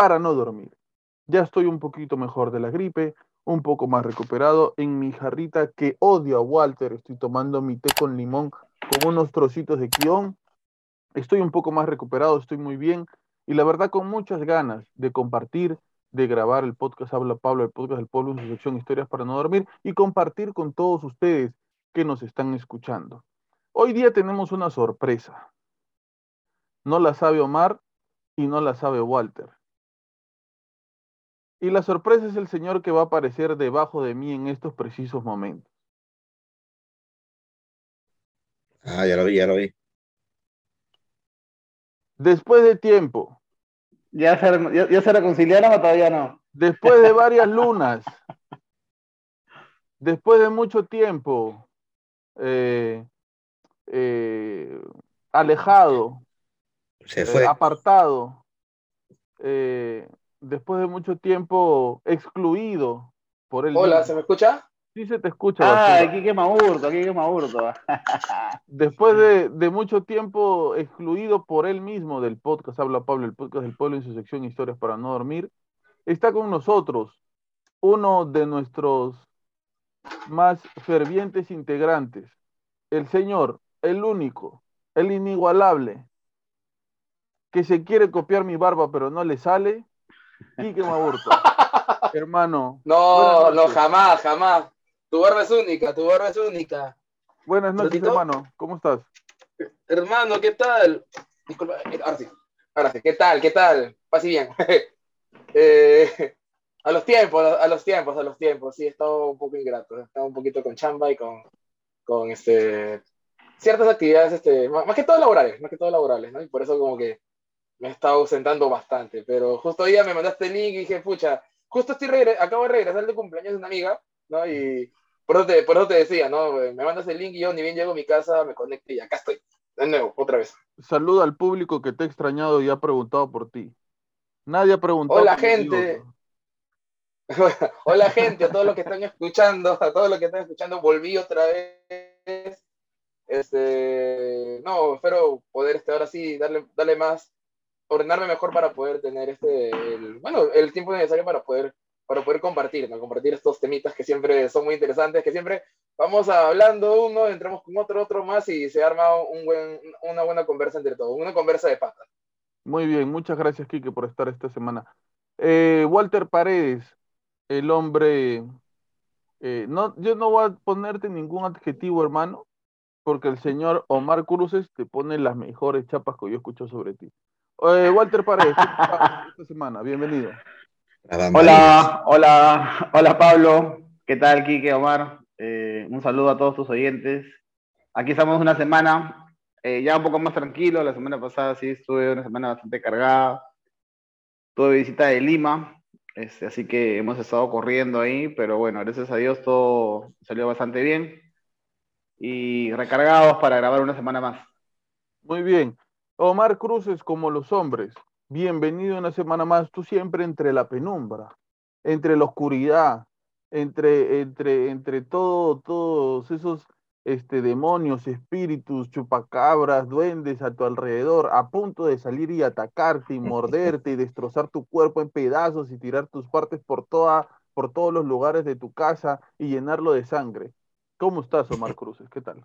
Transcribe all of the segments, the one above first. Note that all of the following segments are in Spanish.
para no dormir. Ya estoy un poquito mejor de la gripe, un poco más recuperado. En mi jarrita que odio a Walter, estoy tomando mi té con limón con unos trocitos de guion. Estoy un poco más recuperado, estoy muy bien y la verdad con muchas ganas de compartir, de grabar el podcast Habla Pablo, el podcast del pueblo en su sección Historias para no dormir y compartir con todos ustedes que nos están escuchando. Hoy día tenemos una sorpresa. No la sabe Omar y no la sabe Walter. Y la sorpresa es el señor que va a aparecer debajo de mí en estos precisos momentos. Ah, ya lo vi, ya lo vi. Después de tiempo, ¿Ya se, ya, ya se reconciliaron o todavía no? después de varias lunas, después de mucho tiempo, eh, eh, alejado, Se eh, fue. apartado, eh, después de mucho tiempo excluido por el Hola. ¿se me escucha? Sí se te escucha. Ah, basura. aquí quema hurto, aquí quema hurto. Después de, de mucho tiempo excluido por él mismo del podcast Habla Pablo, el podcast del pueblo en su sección Historias para no dormir, está con nosotros uno de nuestros más fervientes integrantes, el señor, el único, el inigualable, que se quiere copiar mi barba pero no le sale, Quique Maburto. Hermano, No, no, jamás, jamás. Tu barba es única, tu barba es única. buenas noches, hermano, ¿cómo estás? Hermano, ¿qué tal? Disculpa, eh, ahora sí, ahora sí. ¿Qué tal? ¿Qué tal? Pase bien. Eh, a los tiempos, a los tiempos, a los tiempos. Sí, he estado un poco ingrato. He estado un poquito con chamba y con, con este, ciertas actividades, este, más, más que todo laborales, más que todo laborales, ¿no? Y por eso como que me he estado ausentando bastante. Pero justo hoy día me mandaste el link y dije, pucha, justo estoy regre- acabo de regresar de cumpleaños de una amiga, ¿no? Y por eso, te, por eso te decía, ¿no? Me mandas el link y yo ni bien llego a mi casa, me conecto y acá estoy. De nuevo, otra vez. Saluda al público que te ha extrañado y ha preguntado por ti. Nadie ha preguntado. Hola, gente. Hola gente, a todos los que están escuchando, a todos los que están escuchando, volví otra vez. Este, no, espero poder este, ahora sí darle, darle más, ordenarme mejor para poder tener este, el, bueno, el tiempo necesario para poder, para poder compartir, compartir estos temitas que siempre son muy interesantes, que siempre vamos hablando uno, entramos con otro, otro más y se arma un una buena conversa entre todos, una conversa de patas. Muy bien, muchas gracias, Quique, por estar esta semana. Eh, Walter Paredes, el hombre. eh, no, yo no voy a ponerte ningún adjetivo, hermano, porque el señor Omar Cruces te pone las mejores chapas que yo escucho sobre ti. Eh, Walter Paredes, ¿cómo estás esta semana? Bienvenido. Hola, hola, hola Pablo. ¿Qué tal, Quique, Omar? Eh, un saludo a todos tus oyentes. Aquí estamos una semana eh, ya un poco más tranquilo. La semana pasada sí estuve una semana bastante cargada. Tuve visita de Lima, este, así que hemos estado corriendo ahí, pero bueno, gracias a Dios todo salió bastante bien. Y recargados para grabar una semana más. Muy bien. Omar Cruces, como los hombres, bienvenido una semana más, tú siempre entre la penumbra, entre la oscuridad, entre, entre, entre todo, todos esos este, demonios, espíritus, chupacabras, duendes a tu alrededor, a punto de salir y atacarte y morderte y destrozar tu cuerpo en pedazos y tirar tus partes por, toda, por todos los lugares de tu casa y llenarlo de sangre. ¿Cómo estás, Omar Cruces? ¿Qué tal?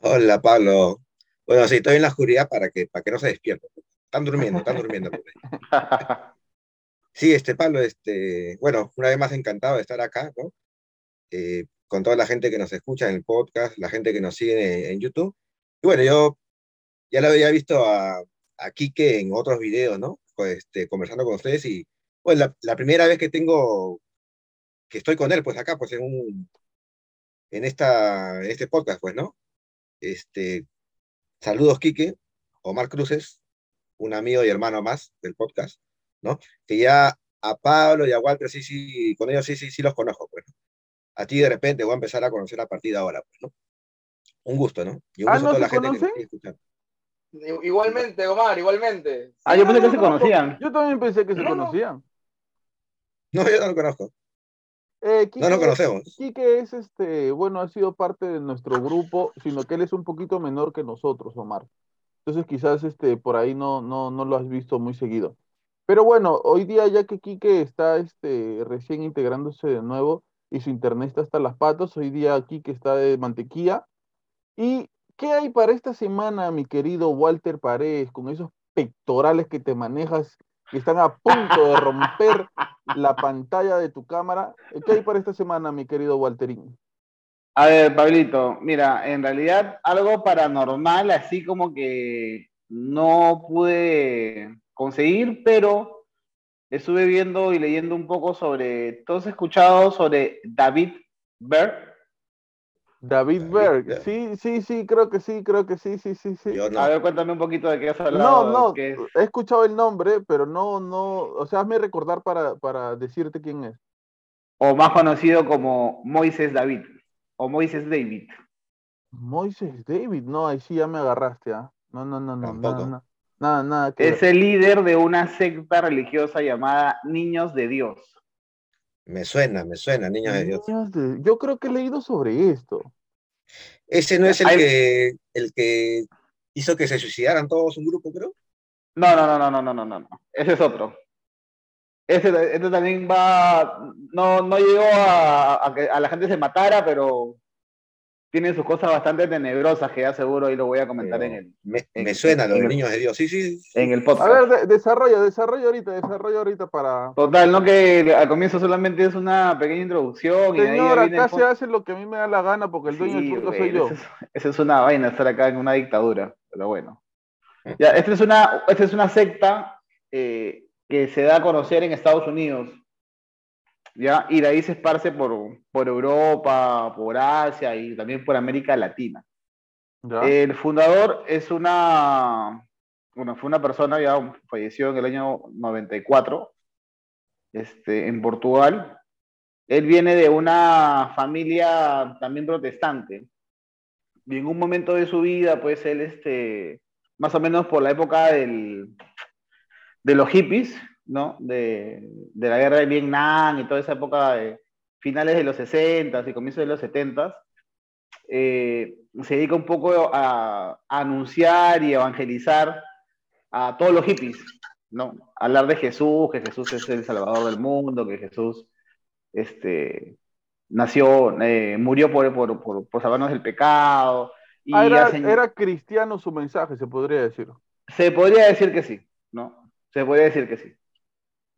Hola, Pablo. Bueno, sí, estoy en la oscuridad para que, para que no se despierten. Están durmiendo, están durmiendo. Sí, este, Pablo, este, bueno, una vez más encantado de estar acá, ¿no? Eh, con toda la gente que nos escucha en el podcast, la gente que nos sigue en, YouTube. Y bueno, yo ya lo había visto a, a Quique en otros videos, ¿no? Este, conversando con ustedes y, pues, la, la, primera vez que tengo, que estoy con él, pues, acá, pues, en un, en esta, en este podcast, pues, ¿no? Este, saludos, Quique, Omar Cruces, un amigo y hermano más del podcast, ¿no? Que ya a Pablo y a Walter, sí, sí, con ellos sí, sí, sí los conozco, pues, ¿no? a ti de repente voy a empezar a conocer a partir de ahora, pues, ¿no? Un gusto, ¿no? Y un ah, gusto a toda la gente que escuchando. Igualmente, Omar, igualmente. Ah, yo pensé que se conocían. Yo también pensé que se conocían. No, yo no lo conozco. Eh, no lo conocemos. Quique es este, bueno, ha sido parte de nuestro grupo, sino que él es un poquito menor que nosotros, Omar. Entonces quizás este, por ahí no, no, no lo has visto muy seguido. Pero bueno, hoy día ya que Quique está este, recién integrándose de nuevo, y su internet está hasta las patas. Hoy día aquí que está de mantequilla. ¿Y qué hay para esta semana, mi querido Walter Paredes, con esos pectorales que te manejas, que están a punto de romper la pantalla de tu cámara? ¿Qué hay para esta semana, mi querido Walterín? A ver, Pablito, mira, en realidad algo paranormal, así como que no pude conseguir, pero estuve viendo y leyendo un poco sobre, ¿tú has escuchado sobre David Berg? David Berg, sí, sí, sí, creo que sí, creo que sí, sí, sí, sí. A ver, cuéntame un poquito de qué has hablado. No, no, he escuchado el nombre, pero no, no, o sea, hazme recordar para, para decirte quién es. O más conocido como Moises David, o Moises David. Moises David, no, ahí sí ya me agarraste, ¿ah? No, no, no, no, no, no. Nada, nada. es el líder de una secta religiosa llamada Niños de Dios. Me suena, me suena, Niños de Dios. Yo creo que he leído sobre esto. Ese no es el que el que hizo que se suicidaran todos un grupo, creo. No, no, no, no, no, no, no, no. Ese es otro. Ese, este también va, no, no llegó a, que a la gente se matara, pero tiene sus cosas bastante tenebrosas que ya seguro y lo voy a comentar en el. Me, suena lo de los niños de Dios, sí, sí, En el podcast. A ver, desarrolla, desarrolla ahorita, desarrolla ahorita para. Total, no que al comienzo solamente es una pequeña introducción. Señor, y acá se hace lo que a mí me da la gana porque el dueño del soy yo. Esa es, una vaina estar acá en una dictadura, pero bueno. Ya, esta es una, esta es una secta eh, que se da a conocer en Estados Unidos ¿ya? Y de ahí se esparce por, por Europa, por Asia y también por América Latina. El fundador es una, bueno, fue una persona, ya falleció en el año 94, este, en Portugal. Él viene de una familia también protestante. Y en un momento de su vida, pues él, este, más o menos por la época del, de los hippies, ¿no? De, la guerra de Vietnam y toda esa época de finales de los 60 y comienzos de los 70 eh, se dedica un poco a, anunciar y evangelizar a todos los hippies, ¿no? hablar de Jesús, que Jesús es el salvador del mundo, que Jesús este, nació, eh, murió por, por, por, salvarnos del pecado. Y ah, era, era cristiano su mensaje, se podría decir. Se podría decir que sí, ¿no? Se podría decir que sí.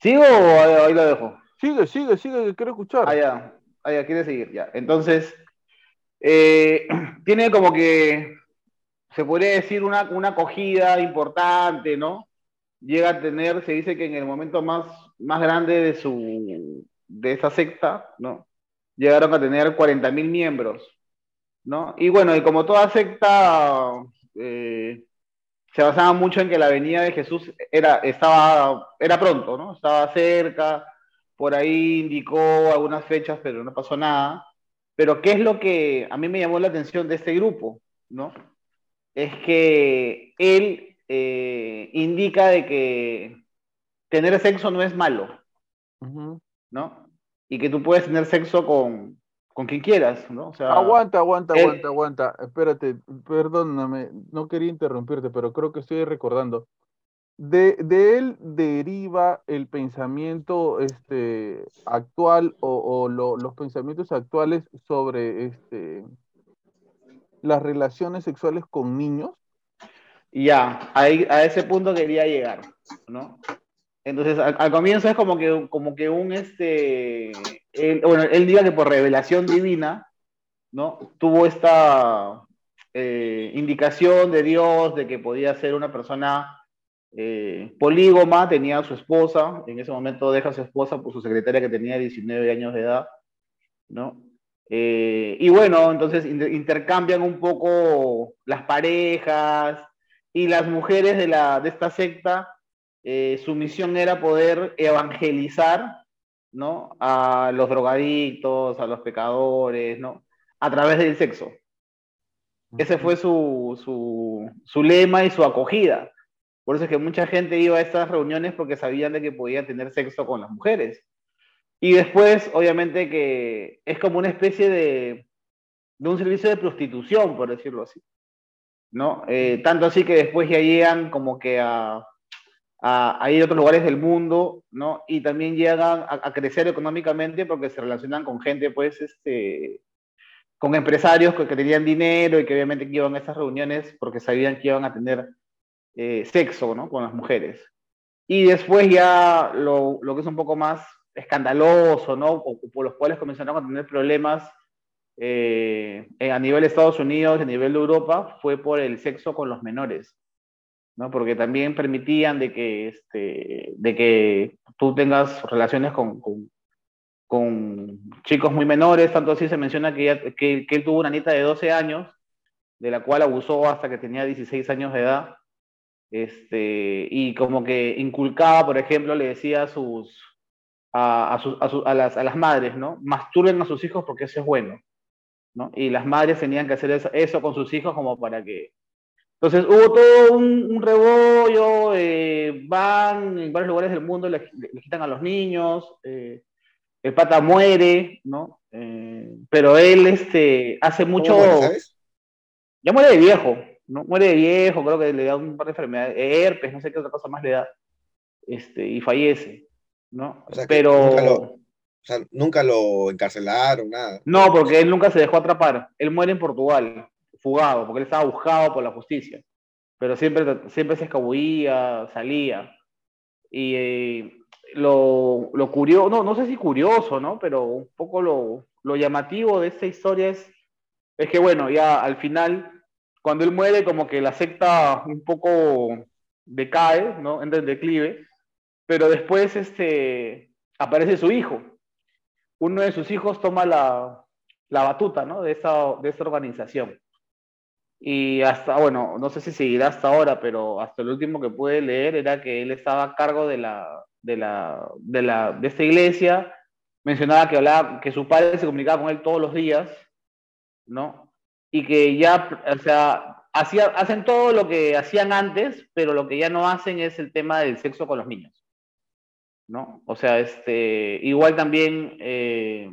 ¿Sigo o ahí lo dejo? Sigue, sigue, sigue, quiero escuchar. Ah, ya, ah, ya, quiere seguir, ya. Entonces, eh, tiene como que, se podría decir, una, una acogida importante, ¿no? Llega a tener, se dice que en el momento más, más grande de su, de esa secta, ¿no? Llegaron a tener 40.000 miembros, ¿no? Y bueno, y como toda secta, eh, se basaba mucho en que la venida de Jesús era, estaba, era pronto, ¿no? Estaba cerca, por ahí indicó algunas fechas, pero no pasó nada. Pero ¿qué es lo que a mí me llamó la atención de este grupo, ¿no? Es que él eh, indica de que tener sexo no es malo. ¿no? Y que tú puedes tener sexo con, con quien quieras, ¿no? O sea, Aguanta, aguanta, él- aguanta, aguanta. Espérate, perdóname, no quería interrumpirte, pero creo que estoy recordando. De, de él deriva el pensamiento este, actual o, o lo- los pensamientos actuales sobre este, las relaciones sexuales con niños. Ya, ahí, a ese punto quería llegar, ¿no? Entonces, al, comienzo es como que, como que un, este, él, bueno, él diga que por revelación divina, ¿no? Tuvo esta eh, indicación de Dios de que podía ser una persona eh, polígoma, tenía a su esposa, en ese momento deja a su esposa por su secretaria que tenía 19 años de edad, ¿no? Eh, y bueno, entonces inter- intercambian un poco las parejas y las mujeres de, la, de esta secta, eh, su misión era poder evangelizar, ¿no? A los drogadictos, a los pecadores, ¿no? A través del sexo. Ese fue su, su, su lema y su acogida. Por eso es que mucha gente iba a estas reuniones porque sabían de que podían tener sexo con las mujeres. Y después, obviamente, que es como una especie de, de un servicio de prostitución, por decirlo así. ¿no? Eh, tanto así que después ya llegan como que a, a, a ir a otros lugares del mundo, ¿no? Y también llegan a, a, crecer económicamente porque se relacionan con gente, pues, este, con empresarios que, que tenían dinero y que obviamente iban a esas reuniones porque sabían que iban a tener eh, sexo, ¿no? Con las mujeres. Y después ya lo, lo que es un poco más escandaloso, ¿no? O por los cuales comenzaron a tener problemas eh, a nivel de Estados Unidos, a nivel de Europa, fue por el sexo con los menores, ¿no? Porque también permitían de que, este, de que tú tengas relaciones con, con, chicos muy menores, tanto así se menciona que, que, él tuvo una nieta de 12 años, de la cual abusó hasta que tenía 16 años de edad, este, y como que inculcaba, por ejemplo, le decía a sus, a, a, su, a, las, a las madres, ¿no? Masturben a sus hijos porque eso es bueno. ¿no? Y las madres tenían que hacer eso, eso, con sus hijos como para que... Entonces hubo todo un, un rebollo, eh, van en varios lugares del mundo, le, le quitan a los niños, eh, el pata muere, ¿no? Eh, pero él este, hace mucho... Muere, ¿sabes? Ya muere de viejo, ¿no? Muere de viejo, creo que le da un par de enfermedades, herpes, no sé qué otra cosa más le da, este, y fallece, ¿no? O sea, pero... O sea, nunca lo encarcelaron, nada. No, porque él nunca se dejó atrapar. Él muere en Portugal, fugado, porque él estaba buscado por la justicia. Pero siempre, siempre se escabullía, salía. Y eh, lo, lo curioso, no, no sé si curioso, ¿no? Pero un poco lo, lo llamativo de esta historia es, es que, bueno, ya al final, cuando él muere, como que la secta un poco decae, ¿no? Entra en declive. Pero después este, aparece su hijo, uno de sus hijos toma la, la batuta ¿no? de, esta, de esta organización. Y hasta, bueno, no sé si seguirá hasta ahora, pero hasta el último que pude leer era que él estaba a cargo de, la, de, la, de, la, de esta iglesia. Mencionaba que, hablaba, que su padre se comunicaba con él todos los días, ¿no? Y que ya, o sea, hacía, hacen todo lo que hacían antes, pero lo que ya no hacen es el tema del sexo con los niños. ¿no? O sea, este, igual también eh,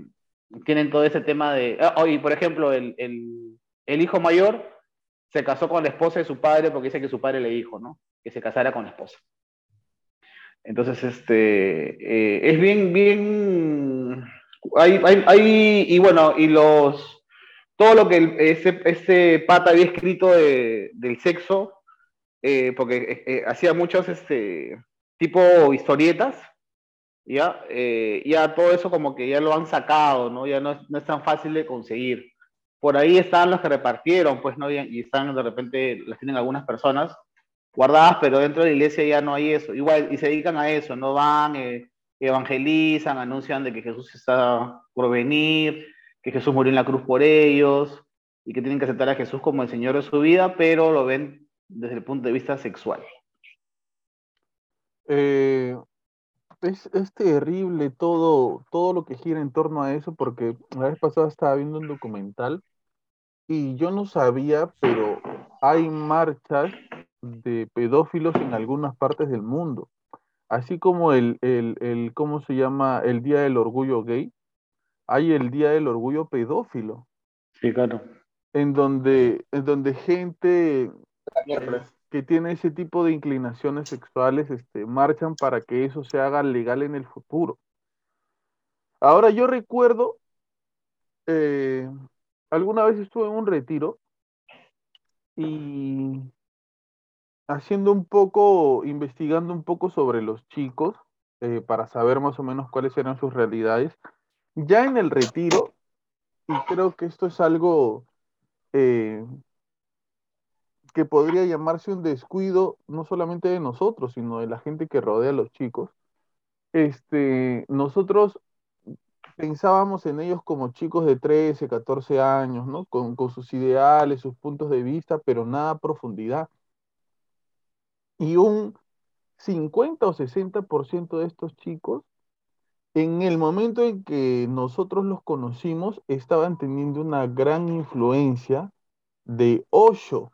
tienen todo ese tema de... Oh, y por ejemplo, el, el, el, hijo mayor se casó con la esposa de su padre porque dice que su padre le dijo, ¿no? Que se casara con la esposa. Entonces, este, eh, es bien, bien... Hay, hay, y bueno, y los... Todo lo que ese, ese pata había escrito de, del sexo, eh, porque hacía muchos, este, tipo historietas, ya, eh, ya todo eso como que ya lo han sacado, ¿no? Ya no es, no es, tan fácil de conseguir. Por ahí están los que repartieron, pues, ¿no? Y están de repente, las tienen algunas personas guardadas, pero dentro de la iglesia ya no hay eso. Igual, y se dedican a eso, ¿no? Van, eh, evangelizan, anuncian de que Jesús está por venir, que Jesús murió en la cruz por ellos, y que tienen que aceptar a Jesús como el Señor de su vida, pero lo ven desde el punto de vista sexual. Eh, es, es, terrible todo, todo lo que gira en torno a eso, porque la vez pasada estaba viendo un documental y yo no sabía, pero hay marchas de pedófilos en algunas partes del mundo. así como el, el, el, ¿cómo se llama? El Día del Orgullo Gay, hay el Día del Orgullo Pedófilo, Sí, claro. en donde, en donde gente Miércoles. Que tiene ese tipo de inclinaciones sexuales este, marchan para que eso se haga legal en el futuro. Ahora yo recuerdo, eh, alguna vez estuve en un retiro y haciendo un poco, investigando un poco sobre los chicos eh, para saber más o menos cuáles eran sus realidades. Ya en el retiro, y creo que esto es algo eh, que podría llamarse un descuido no solamente de nosotros, sino de la gente que rodea a los chicos. Este, nosotros pensábamos en ellos como chicos de 13, 14 años, ¿no? Con, con sus ideales, sus puntos de vista, pero nada a profundidad. Y un 50 o 60% de estos chicos, en el momento en que nosotros los conocimos, estaban teniendo una gran influencia de Osho.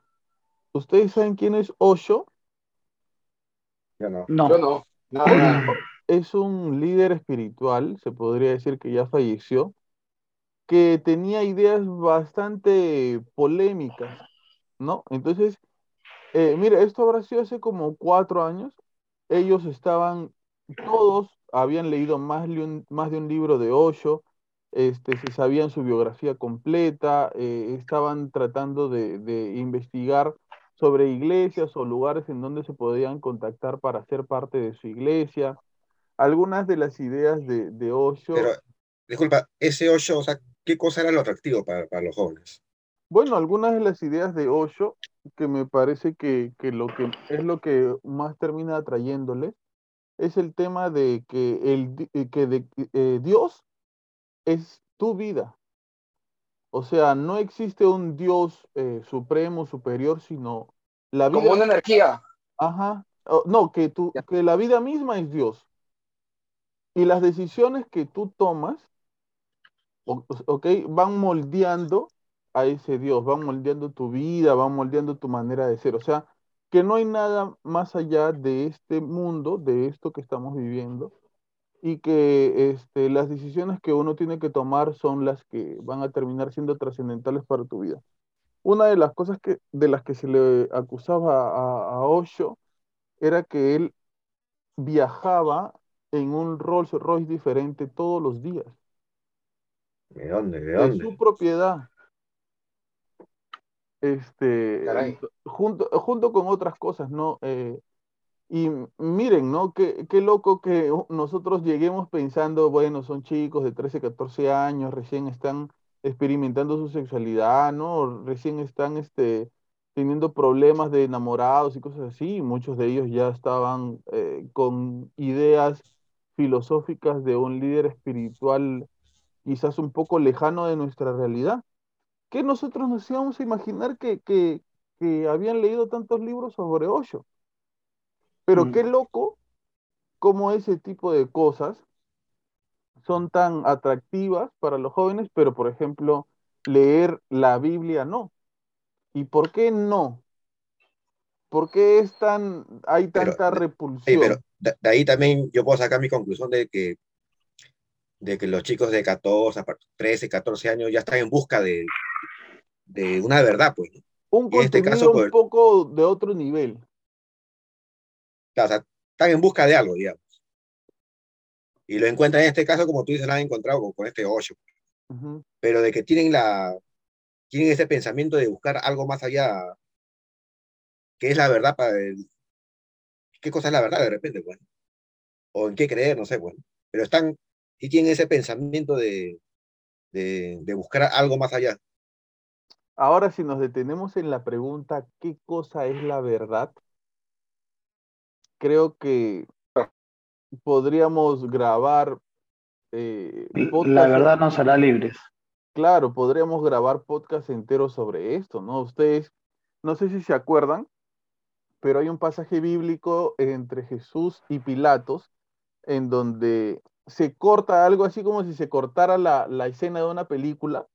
¿Ustedes saben quién es Osho? Yo no. No. Yo no. Es un líder espiritual, se podría decir que ya falleció, que tenía ideas bastante polémicas, ¿no? Entonces, eh, mira, esto habrá sido hace como cuatro años. Ellos estaban, todos habían leído más de un, más de un libro de Osho, este, se sabían su biografía completa, eh, estaban tratando de, de investigar sobre iglesias o lugares en donde se podían contactar para ser parte de su iglesia. Algunas de las ideas de, de Osho, Pero, disculpa, ese Osho, o sea, ¿qué cosa era lo atractivo para, para los jóvenes? bueno, algunas de las ideas de Osho, que me parece que, que lo que es lo que más termina atrayéndoles, es el tema de que, el, eh, que de- eh, Dios es tu vida. O sea, no existe un Dios eh, supremo, superior, sino la vida. Como una energía. Ajá. Oh, no, que, tú, que la vida misma es Dios. Y las decisiones que tú tomas, ok, van moldeando a ese Dios, van moldeando tu vida, van moldeando tu manera de ser. O sea, que no hay nada más allá de este mundo, de esto que estamos viviendo, y que este, las decisiones que uno tiene que tomar son las que van a terminar siendo trascendentales para tu vida. Una de las cosas que, de las que se le acusaba a, a Osho era que él viajaba en un Rolls Royce diferente todos los días, ¿De dónde? ¿De de dónde? su propiedad. Este, Caray. junto, junto con otras cosas, ¿no? Eh, y miren, ¿no? Qué, qué loco que nosotros lleguemos pensando, bueno, son chicos de 13, 14 años, recién están experimentando su sexualidad, ¿no? Recién están este, teniendo problemas de enamorados y cosas así. Muchos de ellos ya estaban eh, con ideas filosóficas de un líder espiritual quizás un poco lejano de nuestra realidad. ¿Qué nosotros nos íbamos a imaginar que, que, que habían leído tantos libros sobre Osho? Pero Mm. qué loco cómo ese tipo de cosas son tan atractivas para los jóvenes, pero por ejemplo, leer la Biblia no. ¿Y por qué no? ¿Por qué es tan, hay tanta repulsión? pero de, de ahí también yo puedo sacar mi conclusión de que, de que los chicos de 14, a par- 13, 14 años ya están en busca de, de una verdad, pues. ¿no? Un en este caso, un pues- poco de otro nivel. O sea, están en busca de algo, digamos. Y lo encuentran en este caso, como tú dices, lo han encontrado con, con este 8. Ujú. Pero de que tienen la tienen ese pensamiento de buscar algo más allá, que es la verdad para el- qué cosa es la verdad de repente, pues. O en qué creer, no sé, bueno. Pero están, y tienen ese pensamiento de, de, de buscar algo más allá. Ahora, si nos detenemos en la pregunta, ¿qué cosa es la verdad? Creo que podríamos grabar eh, La verdad nos hará libres. Claro, podríamos grabar podcast enteros sobre esto, ¿no? Ustedes, no sé si se acuerdan, pero hay un pasaje bíblico entre Jesús y Pilatos en donde se corta algo así como si se cortara la, la escena de una película,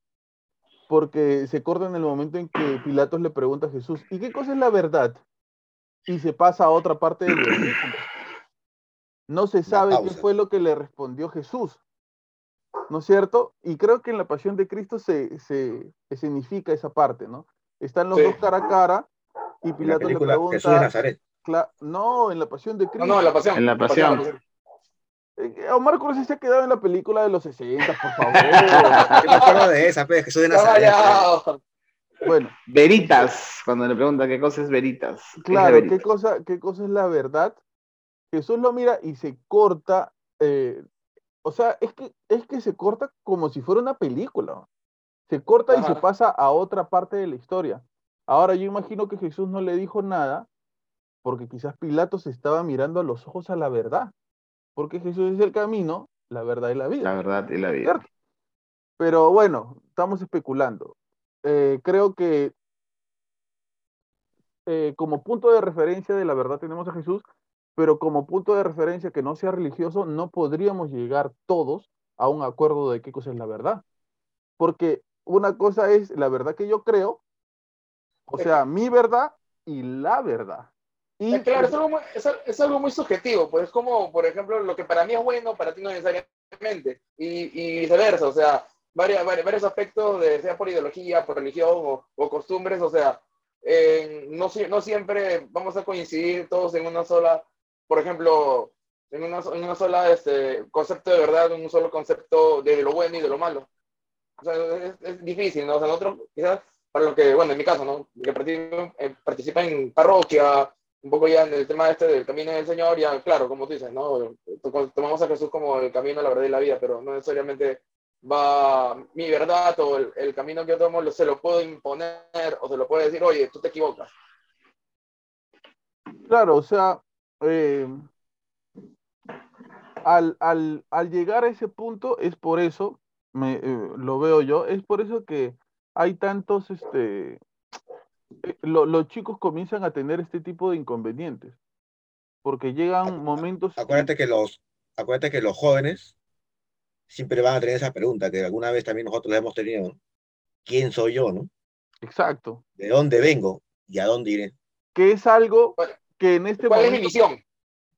porque se corta en el momento en que Pilatos le pregunta a Jesús, ¿y qué cosa es la verdad? Y se pasa a otra parte del versículo. No se sabe qué fue lo que le respondió Jesús, ¿no es cierto? Y creo que en la pasión de Cristo se, se escenifica esa parte, ¿no? Están los Sí. dos cara a cara y En la Pilato le película Jesús de pregunta, Nazaret. no, en la pasión de No, Cristo. no, en la pasión. En la pasión. Eh, Omar Cruz se ha quedado en la película de los 60, por favor. Yo me acuerdo de esa, pues, Jesús de Nazaret. bueno, Veritas, cuando le pregunta qué cosa es veritas. ¿Qué es claro, veritas? ¿qué cosa, ¿qué cosa es la verdad? Jesús lo mira y se corta, eh, o sea, es que, es que se corta como si fuera una película. Se corta y se pasa a otra parte de la historia. Ahora yo imagino que Jesús no le dijo nada porque quizás Pilato se estaba mirando a los ojos a la verdad. Porque Jesús es el camino, la verdad y la vida. La verdad y la vida. ¿cierto? Pero bueno, estamos especulando. Eh, creo que eh, como punto de referencia de la verdad tenemos a Jesús, pero como punto de referencia que no sea religioso, no podríamos llegar todos a un acuerdo de qué cosa es la verdad. Porque una cosa es la verdad que yo creo, o sea, mi verdad y la verdad. Y Eh, Claro, es algo, muy, es, es algo muy subjetivo, pues es como, por ejemplo, lo que para mí es bueno, para ti no necesariamente, y, y viceversa, o sea, varios, varios, varios aspectos, de, sea por ideología, por religión o, o costumbres, o sea, eh, no, no siempre vamos a coincidir todos en una sola, por ejemplo, en una, en una sola este, concepto de verdad, en un solo concepto de lo bueno y de lo malo. O sea, es, es difícil, ¿no? O sea, nosotros quizás, para lo que, bueno, en mi caso, ¿no? Que eh, participa en parroquia, un poco ya en el tema este del camino del Señor, ya claro, como tú dices, ¿no? To- Tomamos a Jesús como el camino, la verdad y la vida, pero no necesariamente va mi verdad o el, el camino que yo tomo lo- se lo puedo imponer o se lo puedo decir, oye, tú te equivocas. Claro, o sea, eh, al, al, al llegar a ese punto es por eso, me, eh, lo veo yo, es por eso que hay tantos, este, eh, lo- los chicos comienzan a tener este tipo de inconvenientes, porque llegan momentos... Acuérdate que los, acuérdate que los jóvenes siempre van a tener esa pregunta que alguna vez también nosotros la hemos tenido. ¿no? ¿Quién soy yo, no? Exacto, ¿De dónde vengo y a dónde iré? que es algo ¿Cuál- que en este ¿Cuál es mi misión? ¿Cuál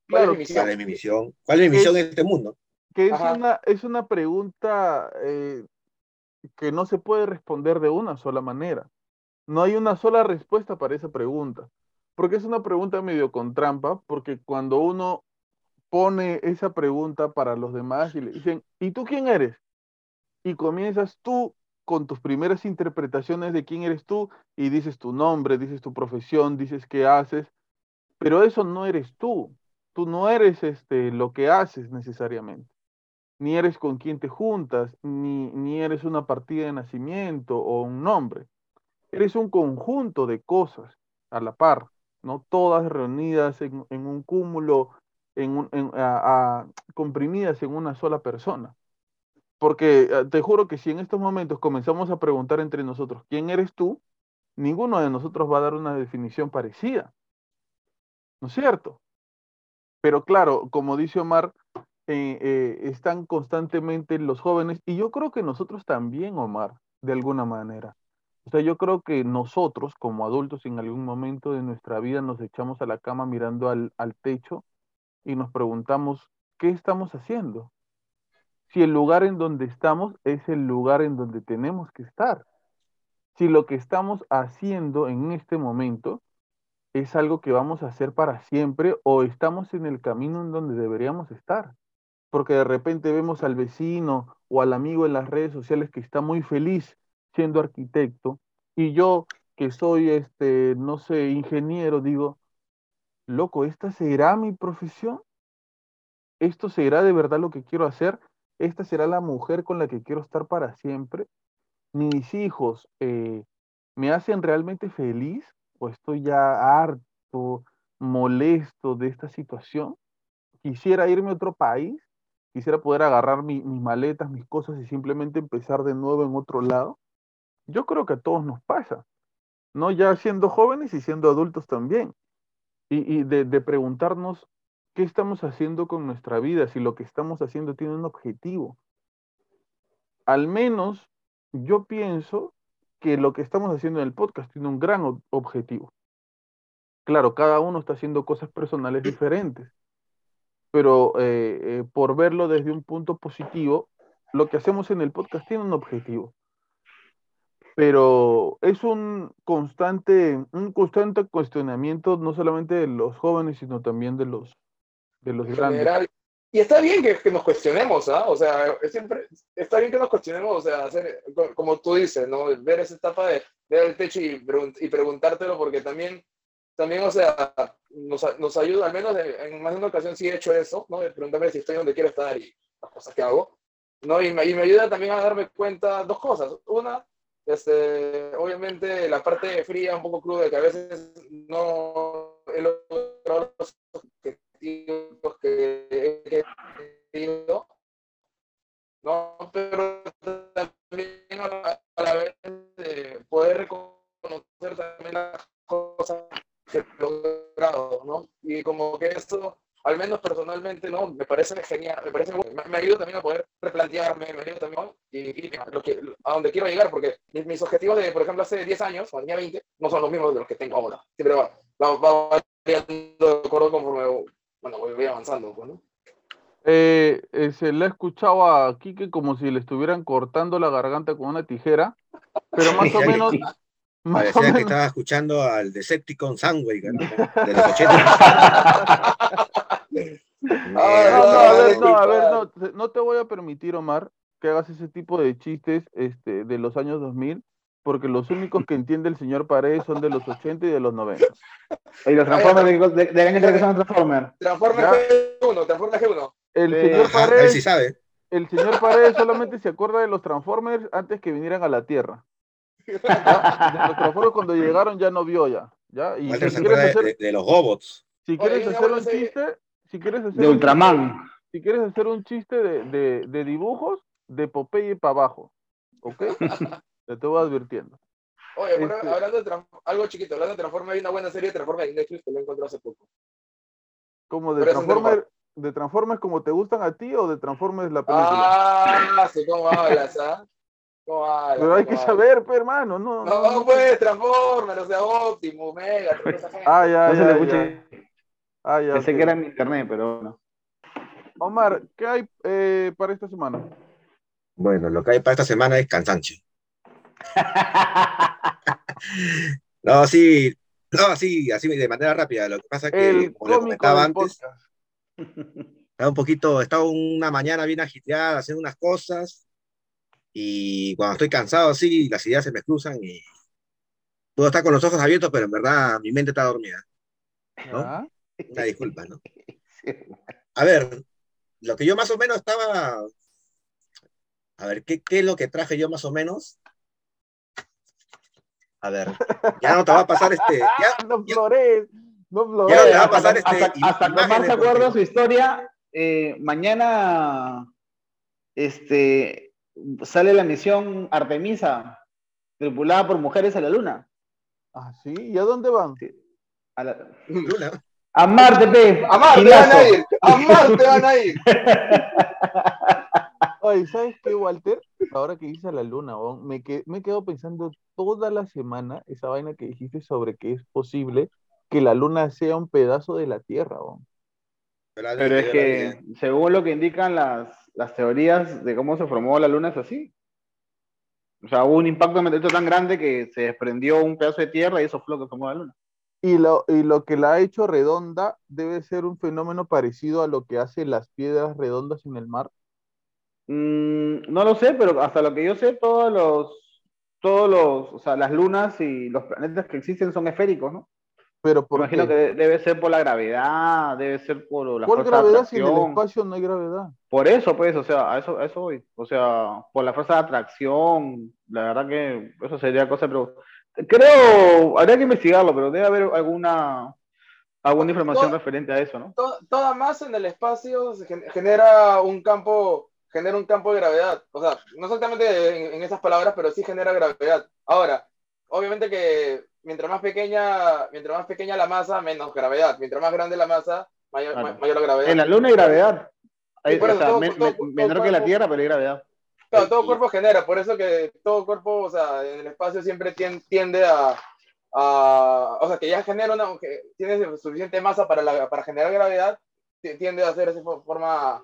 claro, es mi ¿Cuál misión? es mi misión? ¿Cuál es mi misión en este mundo? que es Ajá. una, es una pregunta eh, que no se puede responder de una sola manera. No hay una sola respuesta para esa pregunta, porque es una pregunta medio con trampa, porque cuando uno pone esa pregunta para los demás y le dicen, ¿y tú quién eres? Y comienzas tú con tus primeras interpretaciones de quién eres tú y dices tu nombre, dices tu profesión, dices qué haces, pero eso no eres tú. Tú no eres este, lo que haces necesariamente ni eres con quién te juntas, ni, ni eres una partida de nacimiento o un nombre. Eres un conjunto de cosas a la par, ¿no? Todas reunidas en, en un cúmulo, en un- en- a- a- comprimidas en una sola persona. Porque eh, te juro que si en estos momentos comenzamos a preguntar entre nosotros, ¿quién eres tú? Ninguno de nosotros va a dar una definición parecida. ¿No es cierto? Pero claro, como dice Omar, eh, eh, están constantemente los jóvenes y yo creo que nosotros también, Omar, de alguna manera. O sea, yo creo que nosotros como adultos en algún momento de nuestra vida nos echamos a la cama mirando al, al techo y nos preguntamos, ¿qué estamos haciendo? Si el lugar en donde estamos es el lugar en donde tenemos que estar. Si lo que estamos haciendo en este momento es algo que vamos a hacer para siempre o estamos en el camino en donde deberíamos estar porque de repente vemos al vecino o al amigo en las redes sociales que está muy feliz siendo arquitecto y yo que soy este, no sé, ingeniero, digo, loco, ¿esta será mi profesión? ¿Esto será de verdad lo que quiero hacer? ¿Esta será la mujer con la que quiero estar para siempre? ¿Mis hijos eh, me hacen realmente feliz o estoy ya harto, molesto de esta situación? Quisiera irme a otro país quisiera poder agarrar mi- mis maletas, mis cosas y simplemente empezar de nuevo en otro lado. Yo creo que a todos nos pasa, ¿no? Ya siendo jóvenes y siendo adultos también. Y, y de, de preguntarnos qué estamos haciendo con nuestra vida, si lo que estamos haciendo tiene un objetivo. Al menos yo pienso que lo que estamos haciendo en el podcast tiene un gran ob- objetivo. Claro, cada uno está haciendo cosas personales diferentes, pero eh, eh, por verlo desde un punto positivo, lo que hacemos en el podcast tiene un objetivo. Pero es un constante, un constante cuestionamiento no solamente de los jóvenes, sino también de los, de los en grandes. general. Y está bien que, que nos cuestionemos, ¿ah? O sea, siempre, está bien que nos cuestionemos, o sea, hacer, co- como tú dices, ¿no? Ver esa etapa de ver el techo y, pregun- y preguntártelo, porque también, también, o sea, nos, nos ayuda, al menos de- en más de una ocasión sí he hecho eso, ¿no? De preguntarme si estoy donde quiero estar y las cosas que hago, ¿no? Y me, y me ayuda también a darme cuenta dos cosas. Una, este, obviamente la parte fría, un poco cruda, que a veces no objetivos que he querido, ¿no? Pero también a a la vez de poder reconocer también las cosas que he logrado, ¿no? Y como que esto, al menos personalmente, ¿no? Me parece genial, me parece, me, me ayuda también a poder replantearme, me ayuda también y, y lo que, a donde quiero llegar, porque mis, mis objetivos de, por ejemplo, hace 10 años, cuando tenía 20, no son los mismos de los que tengo ahora. Siempre va, va, va variando de acuerdo conforme, bueno, voy, voy avanzando, pues, ¿no? Eh, eh, se le ha escuchado a Quique como si le estuvieran cortando la garganta con una tijera, pero más o menos, más o Parecía que menos, estaba escuchando al Decepticon Soundwave, ¿no? de los 80. No, no, a ver, no, a ver, no, te- no te voy a permitir, Omar, que hagas ese tipo de chistes este, de los años 2000, porque los únicos que entiende el señor Paredes son de los 80 y de los 90. Y los Transformers, ¿de, qué año que son los Transformers? Transforma Ya. G1, Transforma G1. El señor él Paredes, sí sabe. el señor Paredes solamente se acuerda de los Transformers antes que vinieran a la Tierra. ¿ya? De los Transformers cuando llegaron ya no vio ya. ¿ya? Y si se de, hacer, de- de los robots. si quieres hacer un serie. chiste, si quieres hacer De un Ultraman. si quieres hacer un chiste de, de, de dibujos, de Popeye para abajo. ¿Ok? Te te voy advirtiendo. Oye, Este- hablando de algo chiquito, hablando de Transforma, hay una buena serie de Transforma en Netflix que lo encontré hace poco. Como de Transformers, de Transformers como te gustan a ti o de Transformers la película. Ah, sí, ¿cómo hablas, ah? ¿Cómo hablas? Pero hay ¿Cómo que hablas? saber, pe, hermano, no. No, no, no puedes, Transformers, o sea, Optimus, Mega, toda esa gente. Ah, ya, No se ya, le ya. escucha. Ah, ya, Pensé que era en internet, pero bueno. Omar, ¿qué hay eh, para esta semana? Bueno, lo que hay para esta semana es cansancio. No, sí, no, sí, así de manera rápida. Lo que pasa es que, El como le cómico comentaba antes, estaba un poquito, estaba una mañana bien agiteada haciendo unas cosas y cuando estoy cansado así, las ideas se me cruzan y puedo estar con los ojos abiertos, pero en verdad mi mente está dormida. ¿no? Una disculpa, ¿no? A ver, lo que yo más o menos estaba. A ver, ¿qué, qué es lo que traje yo más o menos? A ver, ya no te va a pasar este. Ya, no ya- flores, no ya flores. no te va a hasta, pasar este. hasta, hasta que Omar imágenes, se acuerda su historia, eh, mañana este, sale la misión Artemisa, tripulada por mujeres a la luna. Ah, sí, ¿y a dónde van? A, la- Luna. a Marte, pe. A Marte van a ir, a Marte van a ir. Ay, ¿sabes qué, Walter? Ahora que dices la luna, me, que, me quedo pensando toda la semana esa vaina que dijiste sobre que es posible que la luna sea un pedazo de la Tierra. Pero, Pero es que, según lo que indican las, las teorías de cómo se formó la Luna, es así. O sea, hubo un impacto de meteorito tan grande que se desprendió un pedazo de tierra y eso fue lo que formó la Luna. Y lo, y lo que la ha hecho redonda debe ser un fenómeno parecido a lo que hace las piedras redondas en el mar. Mm, no lo sé, pero hasta lo que yo sé, todos los, todos los, o sea, las lunas y los planetas que existen son esféricos, ¿no? Pero Me ¿por imagino qué? que de- debe ser por la gravedad, debe ser por la ¿Cuál fuerza de gravedad si en el atracción. espacio no hay gravedad? Por eso, pues, o sea, a eso, a eso voy. O sea, por la fuerza de atracción, la verdad que eso sería cosa, pero creo, habría que investigarlo, pero debe haber alguna, alguna información referente a eso, ¿no? To- Toda masa en el espacio genera un campo, genera un campo de gravedad. O sea, no exactamente en, en esas palabras, pero sí genera gravedad. Ahora, obviamente que mientras más pequeña, mientras más pequeña la masa, menos gravedad. Mientras más grande la masa, mayor, Claro. mayor la gravedad. En la Luna hay gravedad. Hay- por o eso sea, todo- me- todo- me- todo menor que la cuerpo- Tierra, pero hay gravedad. Claro, todo cuerpo genera, por eso que todo cuerpo, o sea, en el espacio siempre tien- tiende a, a- o sea, que ya genera una, que tiene suficiente masa para, la, para generar gravedad, ti- tiende a hacer esa fo- forma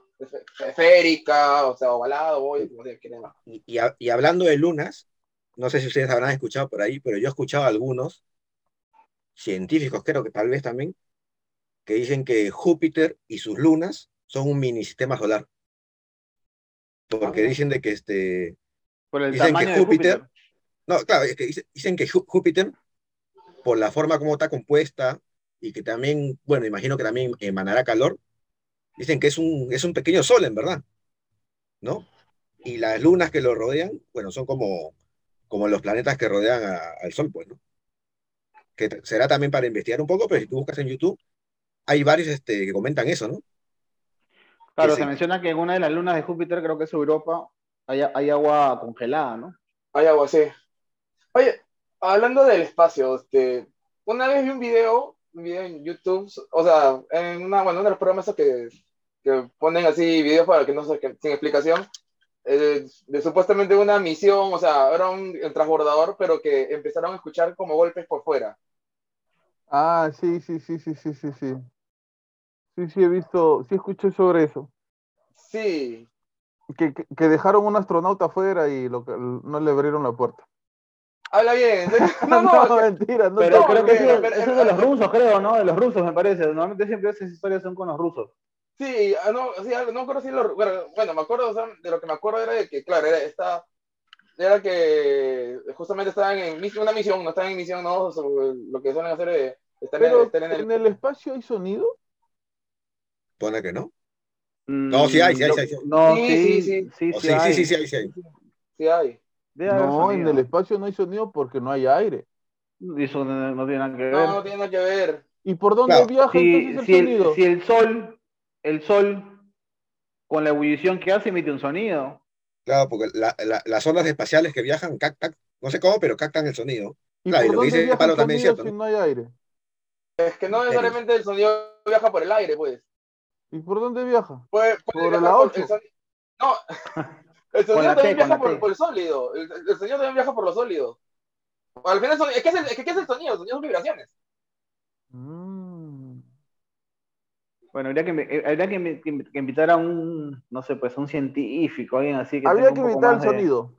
esférica, o sea, ovalado, como se. Y, y ha- y hablando de lunas, no sé si ustedes habrán escuchado por ahí, pero yo he escuchado a algunos científicos, creo que tal vez también, que dicen que Júpiter y sus lunas son un mini sistema solar. Porque Ah. dicen de que este, Por el Dicen que tamaño de Júpiter- Júpiter. No, claro, es que dice- dicen que Jú- Júpiter, por la forma como está compuesta y que también, bueno, imagino que también emanará calor, dicen que es un, es un pequeño sol, en verdad, ¿no? Y las lunas que lo rodean, bueno, son como, como los planetas que rodean a- al Sol, pues, ¿no? Que será también para investigar un poco, pero si tú buscas en YouTube, hay varios este, que comentan eso, ¿no? Claro, Sí, se sí. menciona que en una de las lunas de Júpiter, creo que es Europa, hay, hay agua congelada, ¿no? Hay algo así. Oye, hablando del espacio, este, una vez vi un video, un video en YouTube, o sea, en una, bueno, uno de los programas que, que ponen así videos para que no se, que- sin explicación, eh, de supuestamente una misión, o sea, era un transbordador, pero que empezaron a escuchar como golpes por fuera. Ah, sí, sí, sí, sí, sí, sí, sí. Sí, sí, he visto, sí escuché sobre eso. Sí, Que, que, que dejaron un astronauta afuera y lo que, no le abrieron la puerta. habla bien. No, no, que- mentira, no Pero no, creo que pero- eso, pero- eso es de los rusos, creo, ¿no? De los rusos, me parece. Normalmente siempre esas historias son con los rusos. Sí, ah, no, sí, no me acuerdo si lo, bueno, bueno, me acuerdo, o sea, de lo que me acuerdo era de que, claro, era, esta, era que justamente estaban en una misión, no estaban en misión, no, sobre lo que suelen hacer es estar, en- Pero estar en el... en el espacio hay sonido. Pone que no. No, sí hay, sí hay, sí hay, sí. No, Sí, sí, sí, sí, sí. O sí, sí, hay. sí, sí, sí, hay, sí hay. Sí hay. Debe haber No, en el espacio no hay sonido porque no hay aire. Y Eso no, no tiene nada que ver. No, no tiene nada que ver. ¿Y por dónde Claro. viaja si, entonces el si sonido? el, si el sol, el sol, con la ebullición que hace, emite un sonido. Claro, porque la- la- las ondas espaciales que viajan captan, no sé cómo, pero captan el sonido. ¿Y claro, y por lo que dónde dice el también es cierto, si ¿no? no hay aire? Es que no necesariamente el sonido viaja por el aire, pues. ¿Y por dónde viaja? Puede, puede Por la por ocho. el soni- No, el sonido T, también viaja por, el sólido. El, el sonido también viaja por los sólidos. Al final, es que es, el, es que ¿qué es el sonido? El sonido son vibraciones. Mm. Bueno, habría que, eh, habría que, me- que- que invitar a un, no sé, pues a un científico, alguien así que Habría que más de- sonido.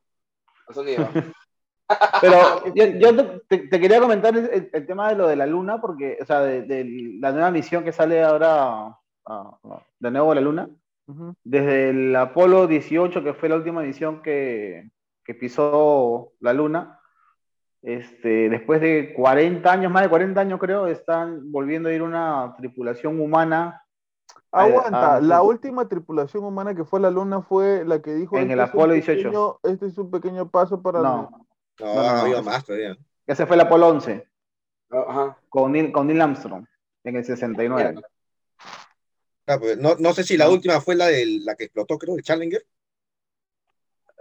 Pero yo, yo te, quería comentar el, tema de lo de la luna, porque, o sea, de, de la nueva misión que sale ahora ah, de nuevo a la luna, desde el Apolo 18, que fue la última misión que, que pisó la luna, este, después de 40 años, más de 40 años creo, están volviendo a ir una tripulación humana Aguanta, ah, la sí. última tripulación humana que fue a la luna fue la que dijo En "Este el Apolo 18". pequeño- este es un pequeño paso para No, No, No, no, más todavía. ese fue el Apolo 11, Ajá. con Neil, con Neil Armstrong, en el 69. Mira. Claro, pues, no, no sé si la última fue la, del, la que explotó, creo, el Challenger.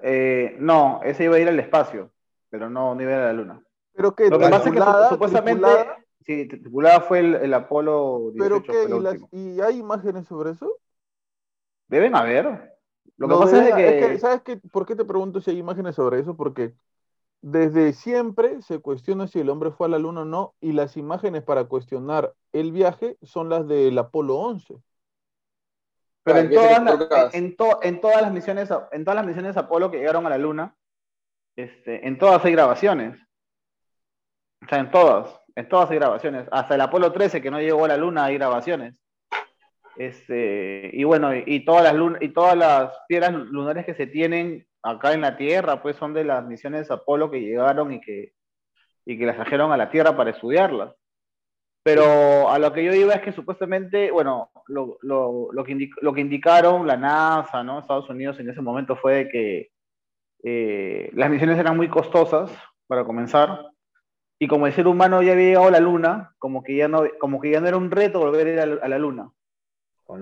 Eh, no, ese iba a ir al espacio, pero no, no iba a ir a la luna. ¿Pero qué? Lo que pasa es que supuestamente, ¿Tripulada? Sí, tripulada fue el, el Apolo 18, ¿Pero qué? ¿Y, las- última. ¿Y hay imágenes sobre eso? Deben haber. Lo que No pasa es que, ¿Sabes qué? ¿Por qué te pregunto si hay imágenes sobre eso? Porque desde siempre se cuestiona si el hombre fue a la luna o no, y las imágenes para cuestionar el viaje son las del Apolo 11. pero en todas, las- en, en to- en todas las misiones, en todas las misiones Apolo que llegaron a la luna, este, en todas hay grabaciones. O sea, en todas, en todas hay grabaciones. Hasta el Apolo 13 que no llegó a la luna hay grabaciones. Este, y bueno, y, todas las lun- y todas las piedras lunares que se tienen acá en la Tierra, pues son de las misiones Apolo que llegaron y que, y que las trajeron a la Tierra para estudiarlas. Pero a lo que yo iba es que supuestamente, bueno, lo, lo- lo que, lo que indicaron la NASA, ¿no? Estados Unidos en ese momento fue que eh, las misiones eran muy costosas para comenzar. Y como el ser humano ya había llegado a la luna, como que ya no, como que ya no era un reto volver a ir a la- a la luna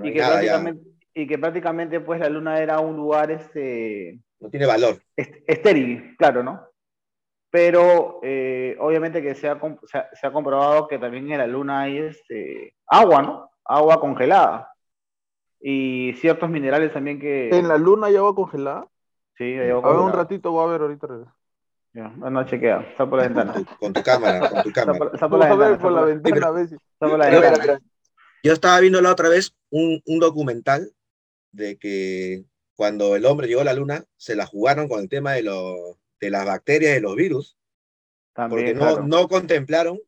y que, nada y que prácticamente pues la luna era un lugar este, No tiene valor. est- estéril, claro, ¿no? Pero eh, obviamente que se ha, se, ha, se ha comprobado que también en la luna hay este, agua, ¿no? Agua congelada. Y ciertos minerales también que... ¿En la luna hay agua congelada? Sí, hay agua A ver, un congelada. ratito voy a ver ahorita. Ya, no chequea, está por la ventana. Con tu cámara, con tu Está cámara. por, está por la Vamos a ventana. ver está por la por- ventana está por la mira, ventana. Yo estaba viendo la otra vez un, un documental de que cuando el hombre llegó a la luna, se la jugaron con el tema de, lo- de las bacterias y los virus, porque También, no, claro. no contemplaron,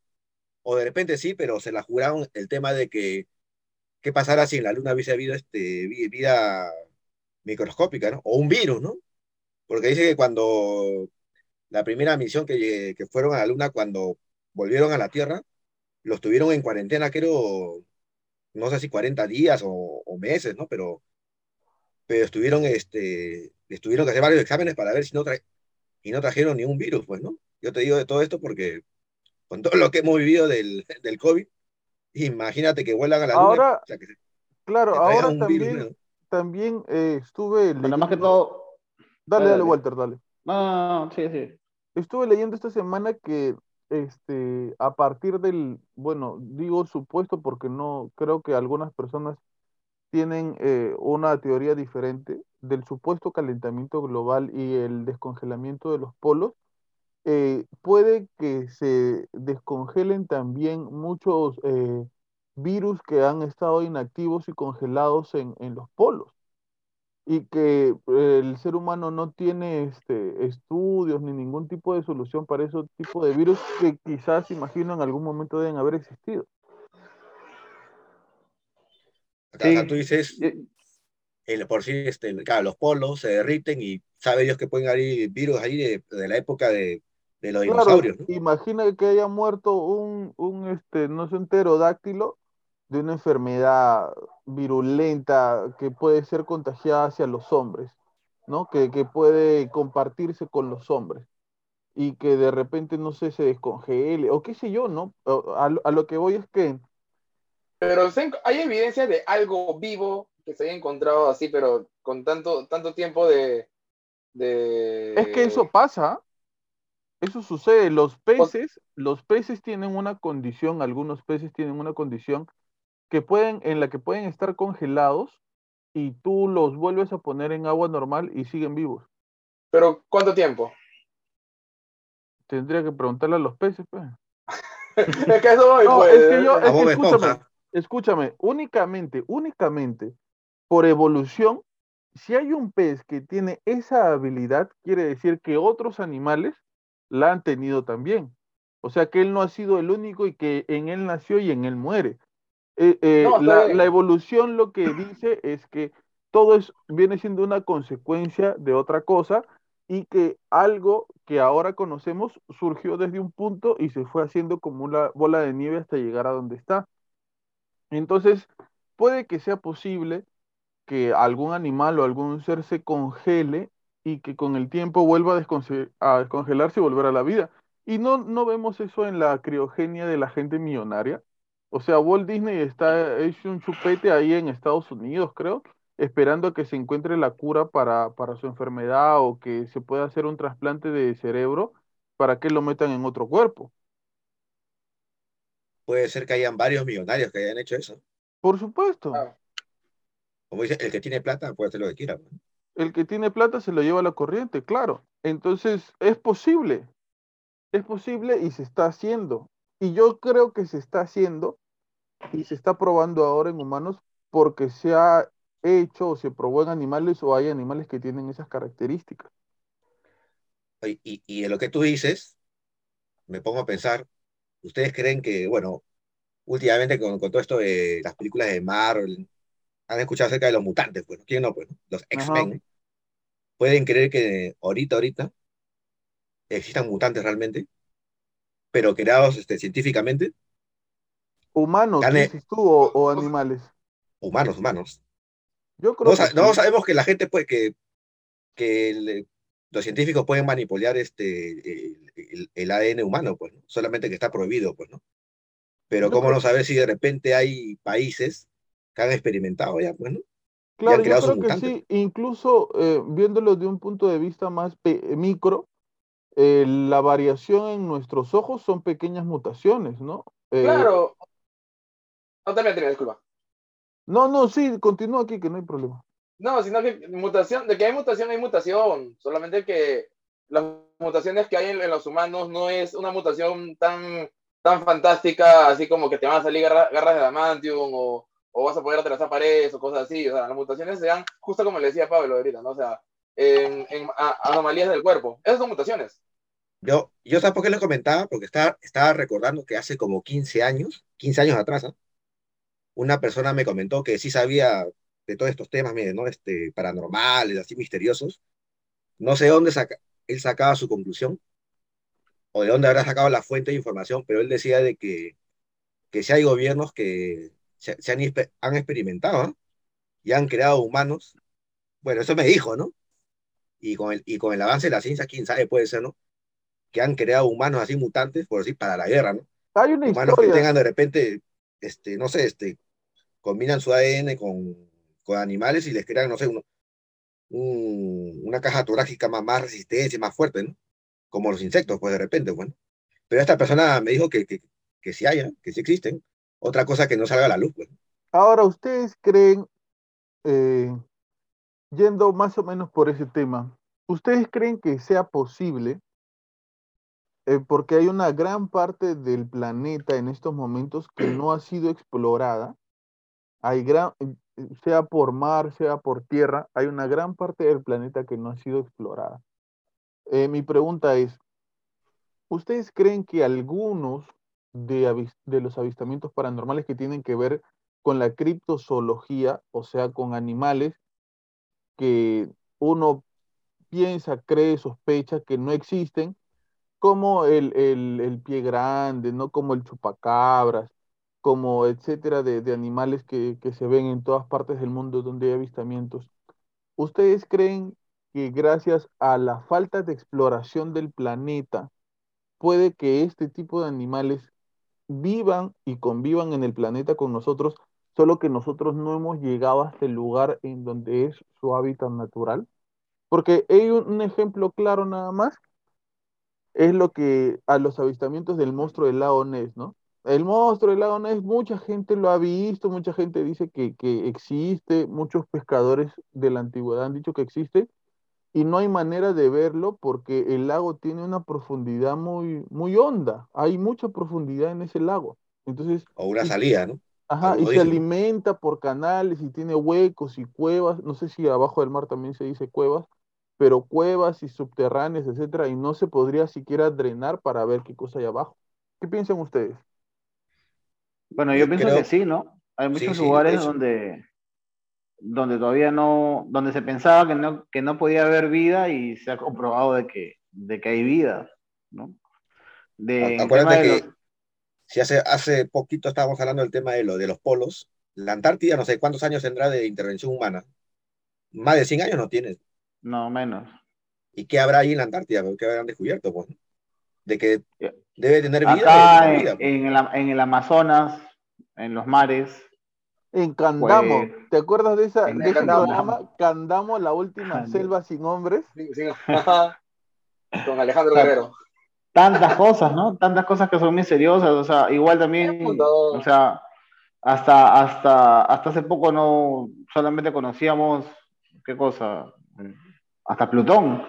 o de repente sí, pero se la juraron el tema de que qué pasara si en la luna hubiese habido este, vi- vida microscópica, ¿no? O un virus, ¿no? Porque dice que cuando la primera misión que, que fueron a la luna, cuando volvieron a la Tierra, los tuvieron en cuarentena, creo, no sé si 40 días o, o meses, ¿no? Pero, pero estuvieron, este, les tuvieron que hacer varios exámenes para ver si no, tra- y no trajeron ni un virus, pues, ¿no? Yo te digo de todo esto porque con todo lo que hemos vivido del, del COVID, imagínate que vuelan a la luna, Ahora, o sea, que se- Claro, ahora un virus, también, ¿no? también eh, estuve Bueno, más que todo. Dale, dale, dale. Walter, dale. No, sí, sí. Estuve leyendo esta semana que este, a partir del, bueno, digo supuesto porque no creo que algunas personas tienen eh, una teoría diferente del supuesto calentamiento global y el descongelamiento de los polos. eh, puede que se descongelen también muchos eh, virus que han estado inactivos y congelados en, en los polos y que eh, el ser humano no tiene este, estudios ni ningún tipo de solución para ese tipo de virus que quizás, imagino, en algún momento deben haber existido. Acá, tú dices, el, por sí, este, claro, los polos se derriten y sabe Dios que pueden haber virus ahí de, de la época de, de los Claro, dinosaurios, ¿no? imagina que haya muerto un, un este, no sé, un pterodáctilo de una enfermedad virulenta que puede ser contagiada hacia los hombres, ¿no? Que, que puede compartirse con los hombres y que de repente, no sé, se descongele o qué sé yo, ¿no? A, lo- a lo que voy es que Pero hay evidencia de algo vivo que se haya encontrado así, pero con tanto, tanto tiempo de, de... Es que eso pasa, eso sucede. Los peces, los peces tienen una condición, algunos peces tienen una condición que pueden, en la que pueden estar congelados y tú los vuelves a poner en agua normal y siguen vivos. Pero ¿cuánto tiempo? Tendría que preguntarle a los peces, pues. es que eso voy, No, pues. es que yo- es que escúchame, escúchame, únicamente, únicamente por evolución, si hay un pez que tiene esa habilidad, quiere decir que otros animales la han tenido también. O sea que él no ha sido el único y que en él nació y en él muere. Eh, eh, No, la, evolución lo que dice es que todo es, viene siendo una consecuencia de otra cosa y que algo que ahora conocemos surgió desde un punto y se fue haciendo como una bola de nieve hasta llegar a donde está. Entonces, puede que sea posible que algún animal o algún ser se congele y que con el tiempo vuelva a descongelarse y volver a la vida. Y no, no vemos eso en la criogenia de la gente millonaria. O sea, Walt Disney está hecho un chupete ahí en Estados Unidos, creo, esperando a que se encuentre la cura para, para su enfermedad o que se pueda hacer un trasplante de cerebro para que lo metan en otro cuerpo. Puede ser que hayan varios millonarios que hayan hecho eso. Por supuesto. Ah. Como dice, el que tiene plata puede hacer lo que quiera. ¿no? El que tiene plata se lo lleva a la corriente, claro. Entonces, es posible. Es posible y se está haciendo. Y yo creo que se está haciendo y se está probando ahora en humanos porque se ha hecho o se probó en animales o hay animales que tienen esas características. Y, y, y de lo que tú dices, me pongo a pensar, ¿ustedes creen que, bueno, últimamente con, con todo esto de las películas de Marvel, han escuchado acerca de los mutantes, pues, ¿no? ¿quién no? Pues, ¿no? Los X-Men. ¿Pueden creer que ahorita, ahorita, existan mutantes realmente, pero creados este, científicamente, Humanos, Gane- tú, o, o animales. humanos, humanos? Yo creo No, que no sí. sabemos que la gente puede, que, que el- los científicos pueden manipular este, el, el- el ADN humano, pues, ¿no? solamente que está prohibido, pues, ¿no? Pero Yo cómo creo- no saber si de repente hay países que han experimentado ya, pues, ¿no? Claro, yo creo que sí, incluso eh, viéndolo de un punto de vista más micro, eh, la variación en nuestros ojos son pequeñas mutaciones, ¿no? Eh, Claro. No te metas, disculpa. No, no, sí, continúa aquí, que no hay problema. No, sino que mutación, de que hay mutación, hay mutación. Solamente que las mutaciones que hay en, en los humanos no es una mutación tan, tan fantástica, así como que te van a salir garra- garras de adamantium o, o vas a poder atravesar paredes o cosas así. O sea, las mutaciones se dan, justo como le decía Pablo ahorita, ¿no? O sea, en, en a- anomalías del cuerpo. Esas son mutaciones. Yo, yo ¿sabes por qué lo comentaba? Porque estaba, estaba recordando que hace como 15 años, 15 años atrás, ¿ah? una persona me comentó que sí sabía de todos estos temas, ¿no? Este, paranormales, así misteriosos. No sé dónde saca, él sacaba su conclusión o de dónde habrá sacado la fuente de información, pero él decía de que, que si hay gobiernos que se, se han, han experimentado ¿ah? y han creado humanos. Bueno, eso me dijo, ¿no? Y con el, y con el avance de la ciencia, quién sabe, puede ser, ¿no? Que han creado humanos así mutantes, por decir, para la guerra, ¿no? Hay una Humanos que tengan de repente, este, no sé, este, combinan su ADN con, con animales y les crean, no sé, uno- un- una caja torácica más, más resistente, más fuerte, ¿no? Como los insectos, pues de repente, bueno. Pero esta persona me dijo que, que, que sí haya, que sí existen. Otra cosa que no salga a la luz, pues. Ahora, ¿ustedes creen, eh, yendo más o menos por ese tema, ¿ustedes creen que sea posible? Eh, porque hay una gran parte del planeta en estos momentos que no ha sido explorada. Hay gran, eh, sea por mar, sea por tierra, hay una gran parte del planeta que no ha sido explorada. Eh, mi pregunta es, ¿ustedes creen que algunos de los avistamientos paranormales que tienen que ver con la criptozoología, o sea, con animales que uno piensa, cree, sospecha que no existen, como el, el- el pie grande, ¿no? Como el chupacabras, como etcétera, de, de animales que, que se ven en todas partes del mundo donde hay avistamientos. ¿Ustedes creen que gracias a la falta de exploración del planeta, puede que este tipo de animales vivan y convivan en el planeta con nosotros, solo que nosotros no hemos llegado hasta el lugar en donde es su hábitat natural? Porque hay un, un ejemplo claro nada más, es lo que a los avistamientos del monstruo del lago Ness, ¿no? El monstruo del lago Ness, mucha gente lo ha visto, mucha gente dice que, que existe, muchos pescadores de la antigüedad han dicho que existe, y no hay manera de verlo porque el lago tiene una profundidad muy, muy honda, hay mucha profundidad en ese lago. Entonces, O una salida, ¿no? Ajá, y se alimenta por canales y tiene huecos y cuevas, no sé si abajo del mar también se dice cuevas, pero cuevas y subterráneas, etcétera, y no se podría siquiera drenar para ver qué cosa hay abajo. ¿Qué piensan ustedes? Bueno, yo Yo pienso creo- que sí, ¿no? Hay muchos sí, lugares donde, donde todavía no, donde se pensaba que no, que no podía haber vida y se ha comprobado de que, de que hay vida, ¿no? De, acuérdate de que- los- Si hace, hace poquito estábamos hablando del tema de, lo, de los polos, la Antártida no sé cuántos años tendrá de intervención humana. Más de 100 años no tiene. No, menos. ¿Y qué habrá ahí en la Antártida? ¿Qué habrán descubierto? Pues? De que Ya. debe tener vida. Acá debe tener en, vida, pues. en el, en el Amazonas, en los mares, En Candamo, Pues, ¿te acuerdas de, esa, de ese Candamo. programa? Candamo, la última Candamo. selva sin hombres. Sí, sí. Con Alejandro. Guerrero. tantas cosas, ¿no? Tantas cosas que son misteriosas, o sea, igual también, o sea, hasta, hasta, hasta hace poco no solamente conocíamos, ¿qué cosa? Hasta Plutón,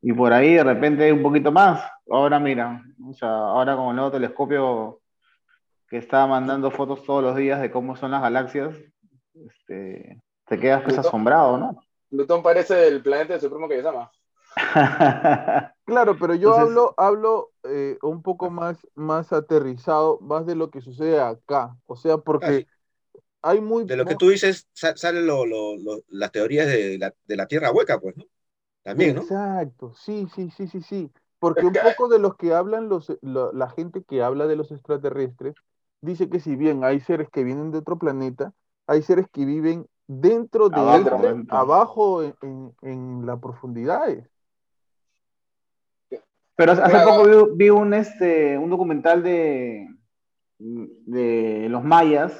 y por ahí de repente hay un poquito más. Ahora mira, o sea, ahora con el nuevo telescopio que está mandando fotos todos los días de cómo son las galaxias, este, te quedas pues Plutón. asombrado, ¿no? Plutón parece el planeta de Supremo que llama. Claro, pero yo Entonces- hablo, hablo eh, un poco más, más aterrizado, más de lo que sucede acá. O sea, porque hay muy... De lo que tú dices, sa- salen lo- lo- lo- las teorías de la, de la Tierra hueca, pues, ¿no? También, ¿no? Exacto, sí, sí, sí, sí, sí. Porque un que- poco de los que hablan los, lo- la gente que habla de los extraterrestres dice que si bien hay seres que vienen de otro planeta, hay seres que viven dentro de Abajo, este, dentro. abajo en, en, en las profundidades. Pero hace Claro. poco vi, vi un, este, un documental de, de los mayas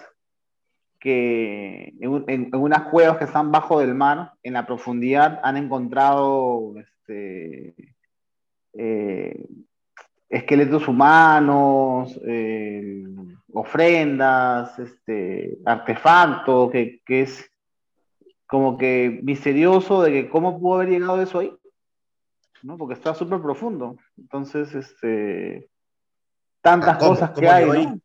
que en, un- en- en unas cuevas que están bajo del mar, en la profundidad, han encontrado este, eh, esqueletos humanos, eh, ofrendas, este, artefactos, que, que es como que misterioso de que cómo pudo haber llegado eso ahí. ¿no? Porque está súper profundo. Entonces, este, tantas cosas que ¿Cómo hay.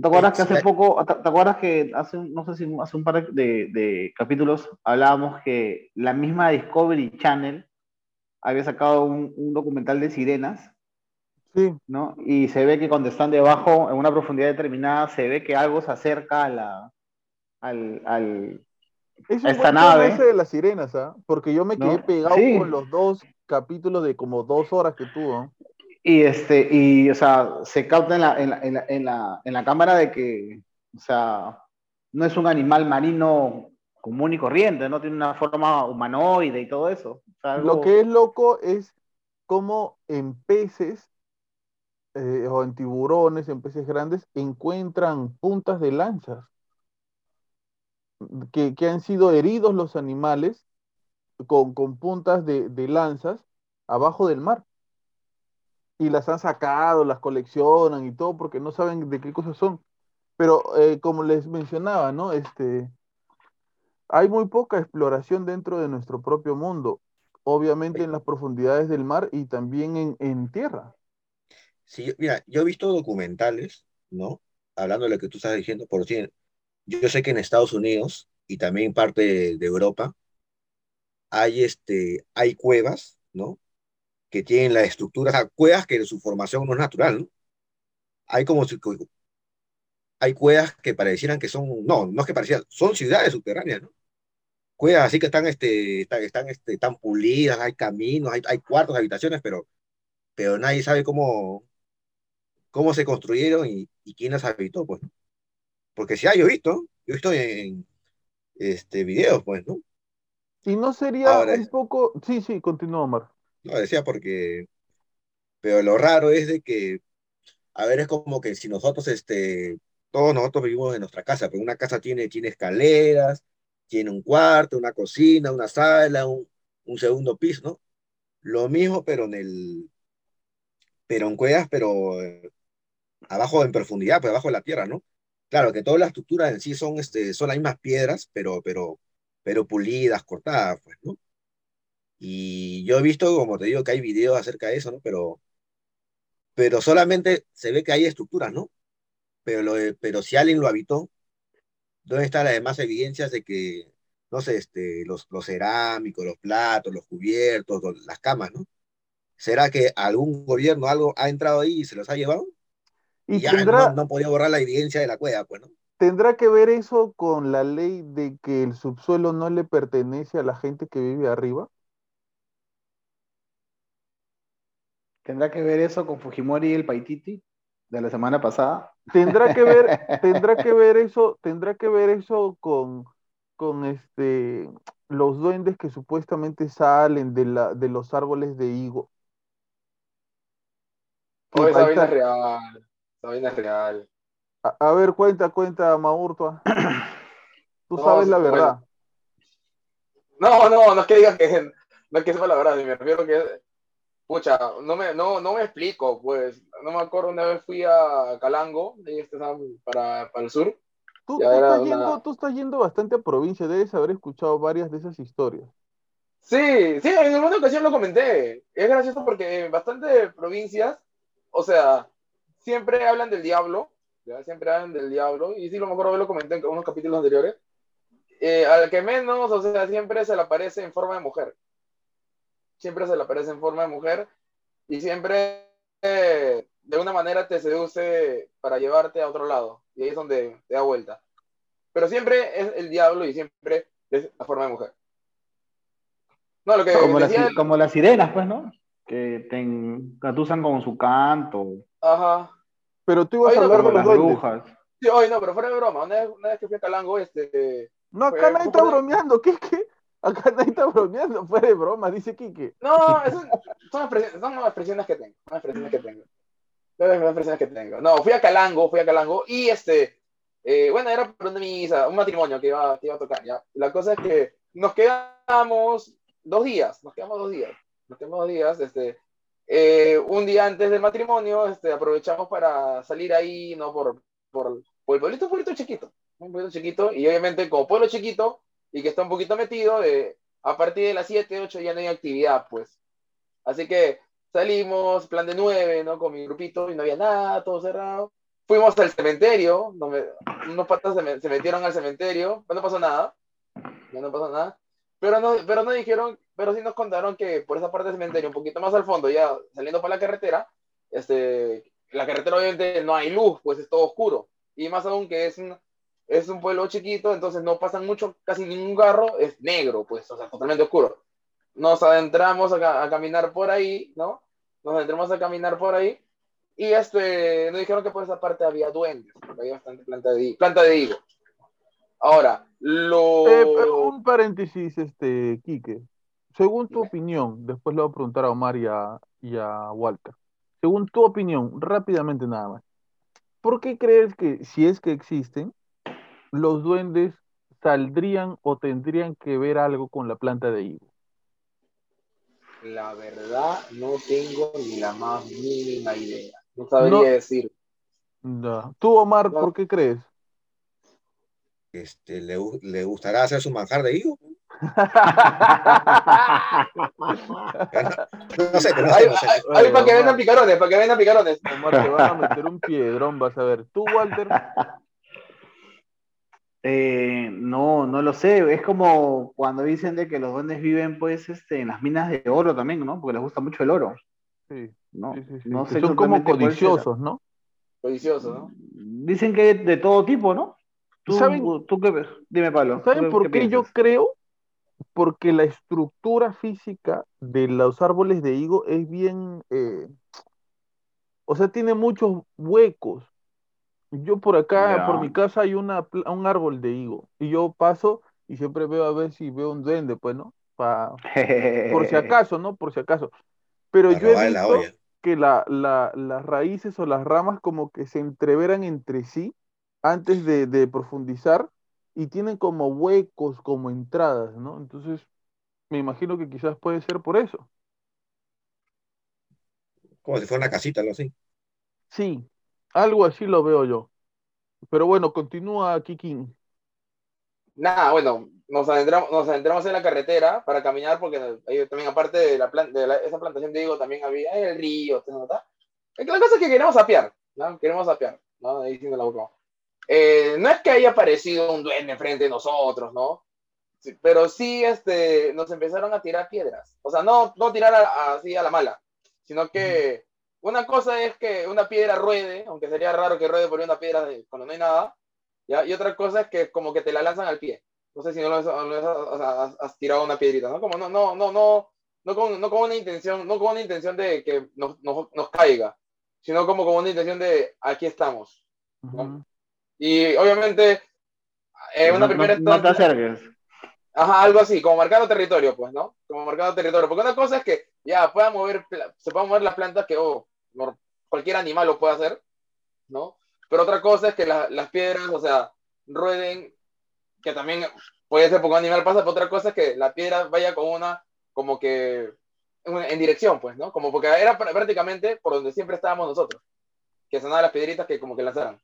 ¿Te acuerdas que hace poco, te, te acuerdas que hace, no sé si hace un par de, de capítulos hablábamos que la misma Discovery Channel había sacado un, un documental de sirenas, Sí, ¿no? Y se ve que cuando están debajo, en una profundidad determinada, se ve que algo se acerca a la, al, al, es un Esta nave. de las sirenas, ¿ah? Porque yo me ¿No? quedé pegado Sí. con los dos capítulos de como dos horas que tuvo. Y este, y o sea, se capta en la, en la, en la, en la, en la cámara de que, o sea, no es un animal marino común y corriente, no tiene una forma humanoide y todo eso. O sea, algo- Lo que es loco es cómo en peces eh, o en tiburones, en peces grandes, encuentran puntas de lanzas que, que han sido heridos los animales con, con puntas de, de lanzas abajo del mar. Y las han sacado, las coleccionan y todo porque no saben de qué cosas son. Pero eh, como les mencionaba, ¿no? Este, hay muy poca exploración dentro de nuestro propio mundo, obviamente en las profundidades del mar y también en, en tierra. Sí, mira, yo he visto documentales, ¿no? Hablando de lo que tú estás diciendo, por si yo sé que en Estados Unidos y también parte de, de Europa hay, este, hay cuevas, ¿no? Que tienen la estructura, o sea, cuevas que su formación no es natural, ¿no? Hay como hay cuevas que parecieran que son, no, no es que parecieran, son ciudades subterráneas, ¿no? Cuevas así que están, este, están, están, este, están pulidas, hay caminos, hay, hay cuartos, habitaciones, pero, pero nadie sabe cómo, cómo se construyeron y, y quién las habitó, pues, ¿no? Porque si hay, yo he visto, yo he visto en este, videos, pues, ¿no? Y no sería Ahora un poco, sí, sí, continúa, Omar. No, decía porque, pero lo raro es de que, a ver, es como que si nosotros, este, todos nosotros vivimos en nuestra casa, pero una casa tiene, tiene escaleras, tiene un cuarto, una cocina, una sala, un, un segundo piso, ¿no? Lo mismo, pero en el, pero en cuevas, pero eh, abajo en profundidad, pues abajo de la tierra, ¿no? Claro que todas las estructuras en sí son, este, son las mismas piedras, pero, pero, pero pulidas, cortadas, pues, ¿no? Y yo he visto, como te digo, que hay videos acerca de eso, ¿no? Pero, pero solamente se ve que hay estructuras, ¿no? Pero, lo pero si alguien lo habitó, ¿dónde están las demás evidencias de que, no sé, este, los, los cerámicos, los platos, los cubiertos, las camas, ¿no? ¿Será que algún gobierno algo ha entrado ahí y se los ha llevado? Y Y ya no, no podía borrar la evidencia de la cueva, pues, ¿no? tendrá que ver eso con la ley de que el subsuelo no le pertenece a la gente que vive arriba. ¿Tendrá que ver eso con Fujimori y el Paititi de la semana pasada? Tendrá que ver, tendrá que ver eso, tendrá que ver eso con, con este los duendes que supuestamente salen de la, de los árboles de higo. Oh, esa vaina es real. Esa vaina es real. a, a ver, cuenta, cuenta, Maurtua. Tú No, sabes la bueno. verdad. No, no, no es que diga que no es que sepa la verdad, me refiero que pucha, no me, no, no me explico, pues, no me acuerdo una vez fui a Calango, ahí este, para, para el sur, Tú, tú estás una- yendo, tú estás yendo bastante a provincia, debes haber escuchado varias de esas historias. Sí, sí, en alguna ocasión lo comenté. Es gracioso porque en bastantes provincias, o sea, siempre hablan del diablo, ¿ya? siempre hablan del diablo, y sí, lo mejor lo comenté en unos capítulos anteriores. Eh, al que menos, o sea, siempre se le aparece en forma de mujer. Siempre se le aparece en forma de mujer, y siempre eh, de una manera te seduce para llevarte a otro lado, y ahí es donde te da vuelta. Pero siempre es el diablo y siempre es la forma de mujer. No, lo que Como las, decía, como las sirenas, pues, ¿no? Que te engatusan con su canto, Ajá. Pero tú ibas a hablar de las brujas. Sí, oye, no, pero fuera de broma, una vez, una vez que fui a Calango, este... No, acá nadie está bromeando, ¿qué, qué? Acá nadie está bromeando, fue de broma, dice Quique. No, eso- son, expresiones, son expresiones que tengo, son expresiones que tengo. Son expresiones que tengo. No, fui a Calango, fui a Calango, y este... eh, bueno, era por una misa, un matrimonio que iba, que iba a tocar, ¿ya? La cosa es que nos quedamos dos días, nos quedamos dos días, nos quedamos dos días, este... eh, un día antes del matrimonio, este, aprovechamos para salir ahí, ¿no? Por, por, por el pueblito, un pueblito chiquito, un pueblito chiquito, y obviamente como pueblo chiquito, y que está un poquito metido, de, a partir de las 7, 8 ya no hay actividad, pues. Así que salimos, plan de 9, ¿no? Con mi grupito, y no había nada, todo cerrado. fuimos al cementerio, donde unos patas se, me- se metieron al cementerio, pero no pasó nada, no, no pasó nada, pero no, pero no dijeron, pero sí nos contaron que por esa parte del cementerio, un poquito más al fondo, ya saliendo para la carretera, este, la carretera obviamente no hay luz, pues es todo oscuro, y más aún que es un, es un pueblo chiquito, entonces no pasan mucho, casi ningún carro, es negro, pues, o sea, totalmente oscuro. Nos adentramos a, a caminar por ahí, ¿no? Nos adentramos a caminar por ahí, y este, nos dijeron que por esa parte había duendes, porque había bastante planta de, planta de higo. Ahora, lo... Eh, un paréntesis, este, Quique. Según tu opinión, después le voy a preguntar a Omar y a, y a Walter. Según tu opinión, rápidamente nada más. ¿Por qué crees que, si es que existen, los duendes saldrían o tendrían que ver algo con la planta de higo? La verdad, no tengo ni la más mínima idea. No sabría No. decir. Ya. Tú, Omar, No. ¿por qué crees? Este, ¿le, le gustará hacer su manjar de higo? No sé, pero no sé, no Bueno, para que vengan picarones, para que vengan picarones. Omar, te van a meter un piedrón, vas a ver. Tú, Walter, Eh, no, no lo sé. Es como cuando dicen de que los duendes viven pues este, en las minas de oro también, ¿no? Porque les gusta mucho el oro. sí, No, sí, sí, sí, no que sé son como codiciosos, ¿no? Codicioso, ¿no? Dicen que de todo tipo, ¿no? ¿Tú, ¿Saben- tú qué ves? Dime, Pablo. ¿tú ¿Saben por qué yo creo? Porque la estructura física de los árboles de higo es bien, eh, o sea, tiene muchos huecos. Yo por acá, Ya. por mi casa hay una, un árbol de higo y yo paso y siempre veo a ver si veo un duende, pues, ¿no? Pa- por si acaso, ¿no? Por si acaso. Pero Para yo he la visto que la, la- las raíces o las ramas como que se entreveran entre sí antes de, de profundizar y tienen como huecos, como entradas, ¿no? Entonces, me imagino que quizás puede ser por eso. Como si fuera una casita, algo así. Sí, algo así lo veo yo. Pero bueno, continúa Kikin. Nada, bueno, nos adentramos, nos adentramos en la carretera para caminar porque ahí también aparte de, la de la- esa plantación de higo también había el río, que La cosa es que queremos sapear, ¿no? Queremos sapear, ¿no? Ahí la boca. Eh, no es que haya aparecido un duende frente de nosotros, ¿no? Sí, pero sí este, nos empezaron a tirar piedras. O sea, no, no tirar a- a- así a la mala, sino que una cosa es que una piedra ruede, aunque sería raro que ruede por una piedra de- cuando no hay nada, ¿ya? Y otra cosa es que como que te la lanzan al pie. No sé si no lo has, no lo has- o sea, has- has tirado una piedrita, ¿no? Como no, no, no, no, no con, no con una intención, no con una intención de que nos, nos, nos caiga, sino como con una intención de aquí estamos. Y obviamente, en una No- primera no, no te instancia- acerques. Ajá, algo así, como marcando territorio, pues, ¿no? Como marcando territorio. Porque una cosa es que ya puedan mover, se puedan mover las plantas que oh, cualquier animal lo puede hacer, ¿no? Pero otra cosa es que la- las piedras, o sea, rueden, que también puede ser porque un animal pasa, pero otra cosa es que la piedra vaya con una, como que, en, dirección, pues, ¿no? Como porque era pr- prácticamente por donde siempre estábamos nosotros, que sonaban las piedritas que como que lanzaran.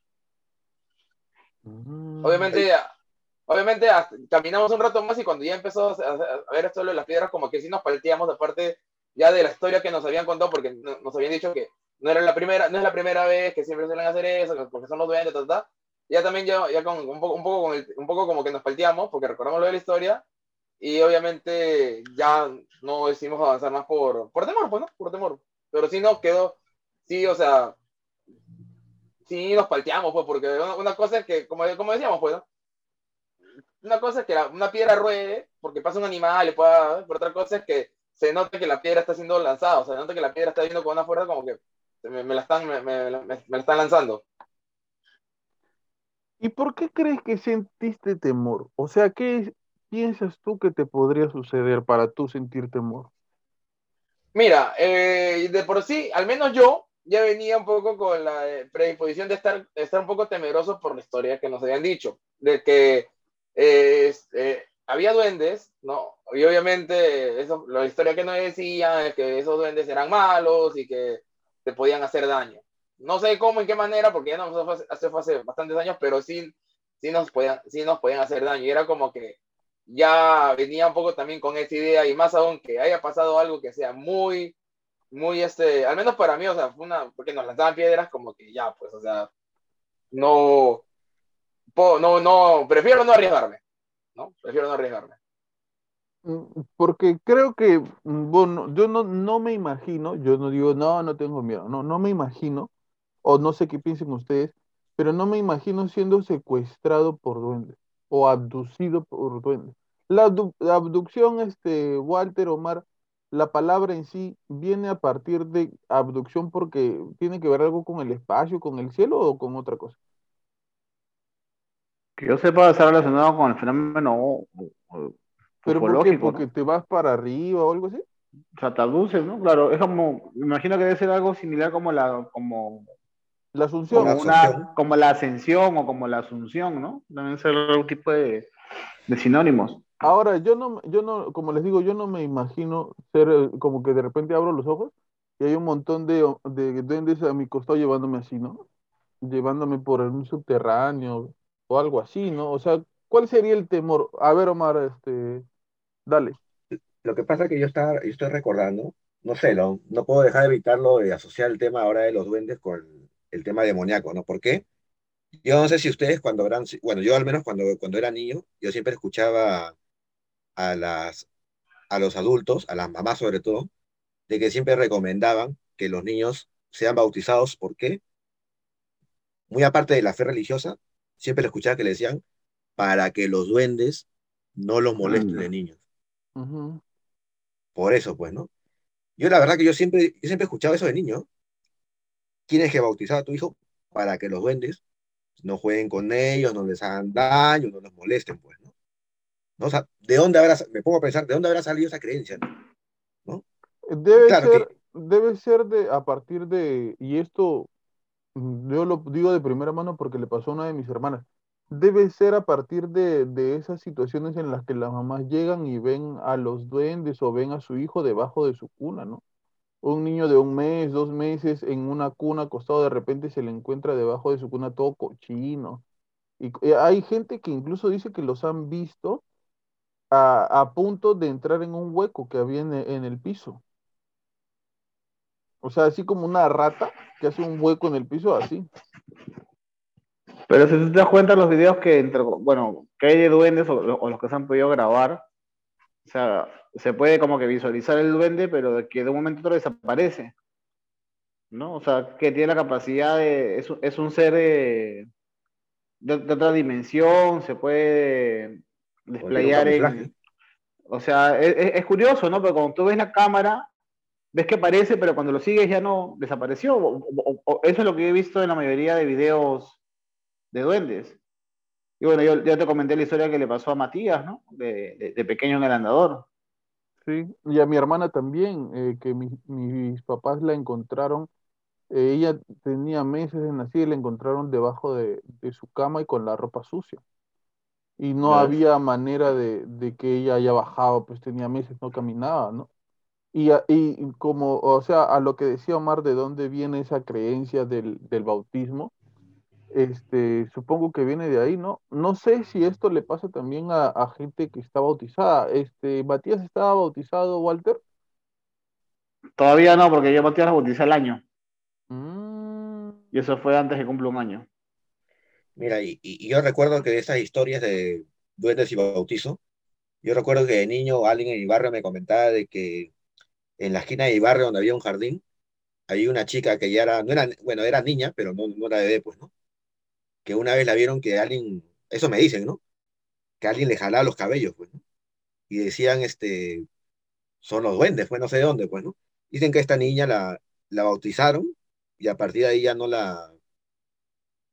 Mm. Obviamente, obviamente hasta- caminamos un rato más y cuando ya empezó a, a- ver esto de las piedras, como que sí nos palteamos de parte ya de la historia que nos habían contado, porque no- nos habían dicho que no era la primera, no es la primera vez que siempre suelen hacer eso, que- porque son los duendes, ta, ta, ta. Ya también ya, ya con un poco, un poco con el- un poco como que nos palteamos, porque recordamos lo de la historia, y obviamente ya no decidimos avanzar más por, por temor, pues, ¿no? Por temor. Pero sí nos quedó, sí, o sea, sí nos palteamos, pues, porque una, una cosa es que, como, como decíamos, pues, ¿no? Una cosa es que la- una piedra ruede porque pasa un animal y pueda, pero otra cosa es que se nota que la piedra está siendo lanzada, o sea, se nota que la piedra está viendo con una fuerza como que me, me la, están, me, me- la están lanzando. ¿Y por qué crees que sentiste temor? O sea, ¿qué piensas tú que te podría suceder para tú sentir temor? Mira, eh, de por sí, al menos yo ya venía un poco con la predisposición de estar, de estar un poco temeroso por la historia que nos habían dicho, de que es- eh, había duendes, ¿no? Y obviamente eso, la historia que nos decían es que esos duendes eran malos y que te podían hacer daño. No sé cómo, en qué manera, porque ya no hace, hace- hace bastantes años, pero sí, sí, nos podían, sí nos podían hacer daño. Y era como que ya venía un poco también con esa idea, y más aún que haya pasado algo que sea muy, muy, este, al menos para mí, o sea, fue una, porque nos lanzaban piedras, como que ya, pues, o sea, no, no, no, prefiero no arriesgarme, ¿no? Prefiero no arriesgarme. Mm, Porque creo que, mm, bueno, yo no, no me imagino, yo no digo, no, no tengo miedo, no, no me imagino, o no sé qué piensen ustedes, pero no me imagino siendo secuestrado por duendes o abducido por duendes. La, la abducción, este, Walter Omar, la palabra en sí viene a partir de abducción porque tiene que ver algo con el espacio, con el cielo o con otra cosa. Que yo sepa estar relacionado con el fenómeno ¿Pero por qué? Porque te vas para arriba o algo así. O sea, te abduces, ¿no? Claro, es como, me imagino que debe ser algo similar como la, como, La asunción. como La una, como la ascensión o como la asunción, ¿no? Deben ser algún tipo de, de sinónimos. Ahora, yo no, yo no, como les digo, yo no me imagino ser eh, como que de repente abro los ojos y hay un montón de, de duendes a mi costado llevándome así, ¿no? Llevándome por un subterráneo o algo así, ¿no? O sea, ¿cuál sería el temor? A ver, Omar, este, dale. Lo que pasa es que yo, estaba, yo estoy recordando, no sé, no, no puedo dejar de evitarlo de asociar el tema ahora de los duendes con el tema demoníaco, ¿no? ¿Por qué? Yo no sé si ustedes cuando habrán, bueno, yo al menos cuando, cuando era niño, yo siempre escuchaba a, las, a los adultos, a las mamás sobre todo, de que siempre recomendaban que los niños sean bautizados. ¿Por qué? Muy aparte de la fe religiosa, siempre le escuchaba que le decían para que los duendes no los molesten de niños. Por eso, pues, ¿no? Yo la verdad que yo siempre, yo siempre escuchaba eso de niño. Tienes que bautizar a tu hijo para que los duendes no jueguen con ellos, no les hagan daño, no los molesten, pues, ¿no? ¿No? O sea, ¿de dónde habrá, me pongo a pensar, ¿de dónde habrá salido esa creencia? ¿no? Debe Claro ser, debe ser de, a partir de, y esto yo lo digo de primera mano porque le pasó a una de mis hermanas, debe ser a partir de, de esas situaciones en las que las mamás llegan y ven a los duendes o ven a su hijo debajo de su cuna, ¿no? Un niño de un mes, dos meses en una cuna acostado, de repente se le encuentra debajo de su cuna todo cochino. Y eh, hay gente que incluso dice que los han visto a, a punto de entrar en un hueco que había en en el piso. O sea, así como una rata que hace un hueco en el piso, así. Pero si tú te das cuenta los videos que, entre, bueno, que hay de duendes o, o los que se han podido grabar, o sea, se puede como que visualizar el duende, pero de que de un momento a otro desaparece, ¿no? O sea, que tiene la capacidad de, es, un- es un ser de, de- de otra dimensión, se puede desplayar en... O sea, es- es curioso, ¿no? Pero cuando tú ves la cámara, ves que aparece, pero cuando lo sigues ya no desapareció. O- o- o- eso es lo que he visto en la mayoría de videos de duendes. Y bueno, yo ya te comenté la historia que le pasó a Matías, ¿no? De, de- de pequeño en el andador. Sí, y a mi hermana también, eh, que mi- mis papás la encontraron, eh, ella tenía meses de nacida y la encontraron debajo de, de su cama y con la ropa sucia. Y no había manera de, de que ella haya bajado, pues tenía meses, no caminaba, ¿no? Y, y como, o sea, a lo que decía Omar, de dónde viene esa creencia del, del bautismo, este, supongo que viene de ahí, ¿no? No sé si esto le pasa también a, a gente que está bautizada. Este, Matías estaba bautizado, Walter. Todavía no, porque yo Matías la bauticé al año. Mm, Y eso fue antes que cumpla un año. Mira, y, y- yo recuerdo que de esas historias de duendes y bautizo, yo recuerdo que de niño alguien en mi barrio me comentaba de que en la esquina de mi barrio donde había un jardín, había una chica que ya era, no era, bueno, era niña, pero no, no era bebé, pues, ¿no? Que una vez la vieron que alguien, eso me dicen, ¿no? Que alguien le jalaba los cabellos, pues, ¿no? Y decían, este, son los duendes, pues no sé de dónde, pues, ¿no? Dicen que esta niña la, la bautizaron y a partir de ahí ya no la,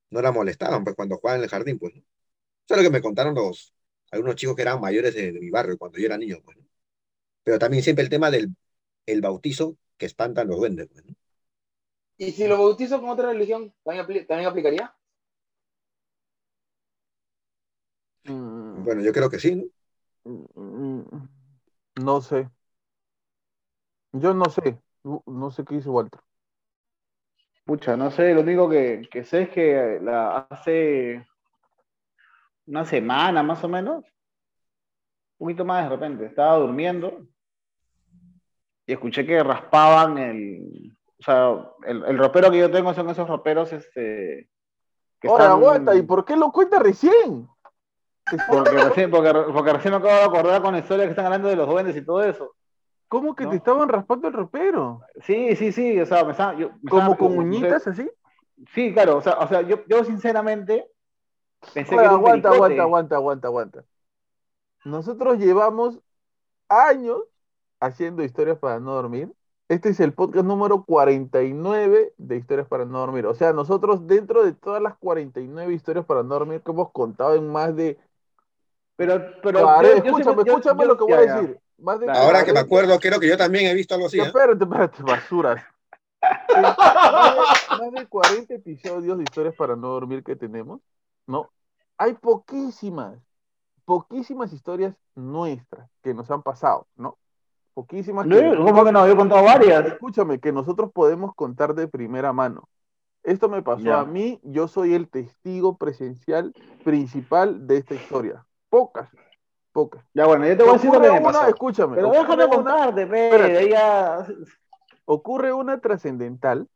no la molestaban, pues cuando jugaban en el jardín, pues, ¿no? Eso es lo que me contaron los, algunos chicos que eran mayores de, de mi barrio cuando yo era niño, pues, ¿no? Pero también siempre el tema del el bautizo que espantan los duendes, ¿no? ¿Y si lo bautizo con otra religión, también, también aplicaría? mm, Bueno, yo creo que sí, ¿no? mm, no sé. Yo no sé. No no sé qué dice Walter. Pucha, no sé, lo único que, que sé es que la, hace una semana más o menos, un poquito más de repente, estaba durmiendo y escuché que raspaban el, o sea, el, el ropero que yo tengo son esos roperos, este, que Ahora están- aguanta, ¿y por qué lo cuenta recién? Porque recién, porque, porque recién me acabo de acordar con la historia que están hablando de los duendes y todo eso. ¿Cómo que No. te estaban raspando el ropero? Sí, sí, sí, o sea, me estaba, yo, me ¿Como estaba- con uñitas así? Sí, claro, o sea, o sea yo, yo sinceramente pensé Oye, que era un aguanta, pericote. aguanta, aguanta, aguanta, aguanta. Nosotros llevamos años haciendo historias para no dormir. Este es el podcast número 49 de historias para no dormir. O sea, nosotros dentro de todas las 49 historias para no dormir que hemos contado en más de... Pero, pero yo- yo escúchame, yo- escúchame yo- lo que voy ya, a decir. Más de Dale. Ahora que me 40 acuerdo, creo que yo también he visto algo así. ¿eh? Espérate, espérate, basuras. En más, de, más de 40 episodios de historias para no dormir que tenemos, ¿no? Hay poquísimas, poquísimas historias nuestras que nos han pasado, ¿no? Poquísimas que ¿Cómo que no? Yo he contado varias. escúchame, que nosotros podemos contar de primera mano. Esto me pasó a mí, yo soy el testigo presencial principal de esta historia. Pocas, pocas. Ya bueno, yo te voy a decir lo que me pasó. escúchame, Pero déjame contarte, ya- ocurre una trascendental,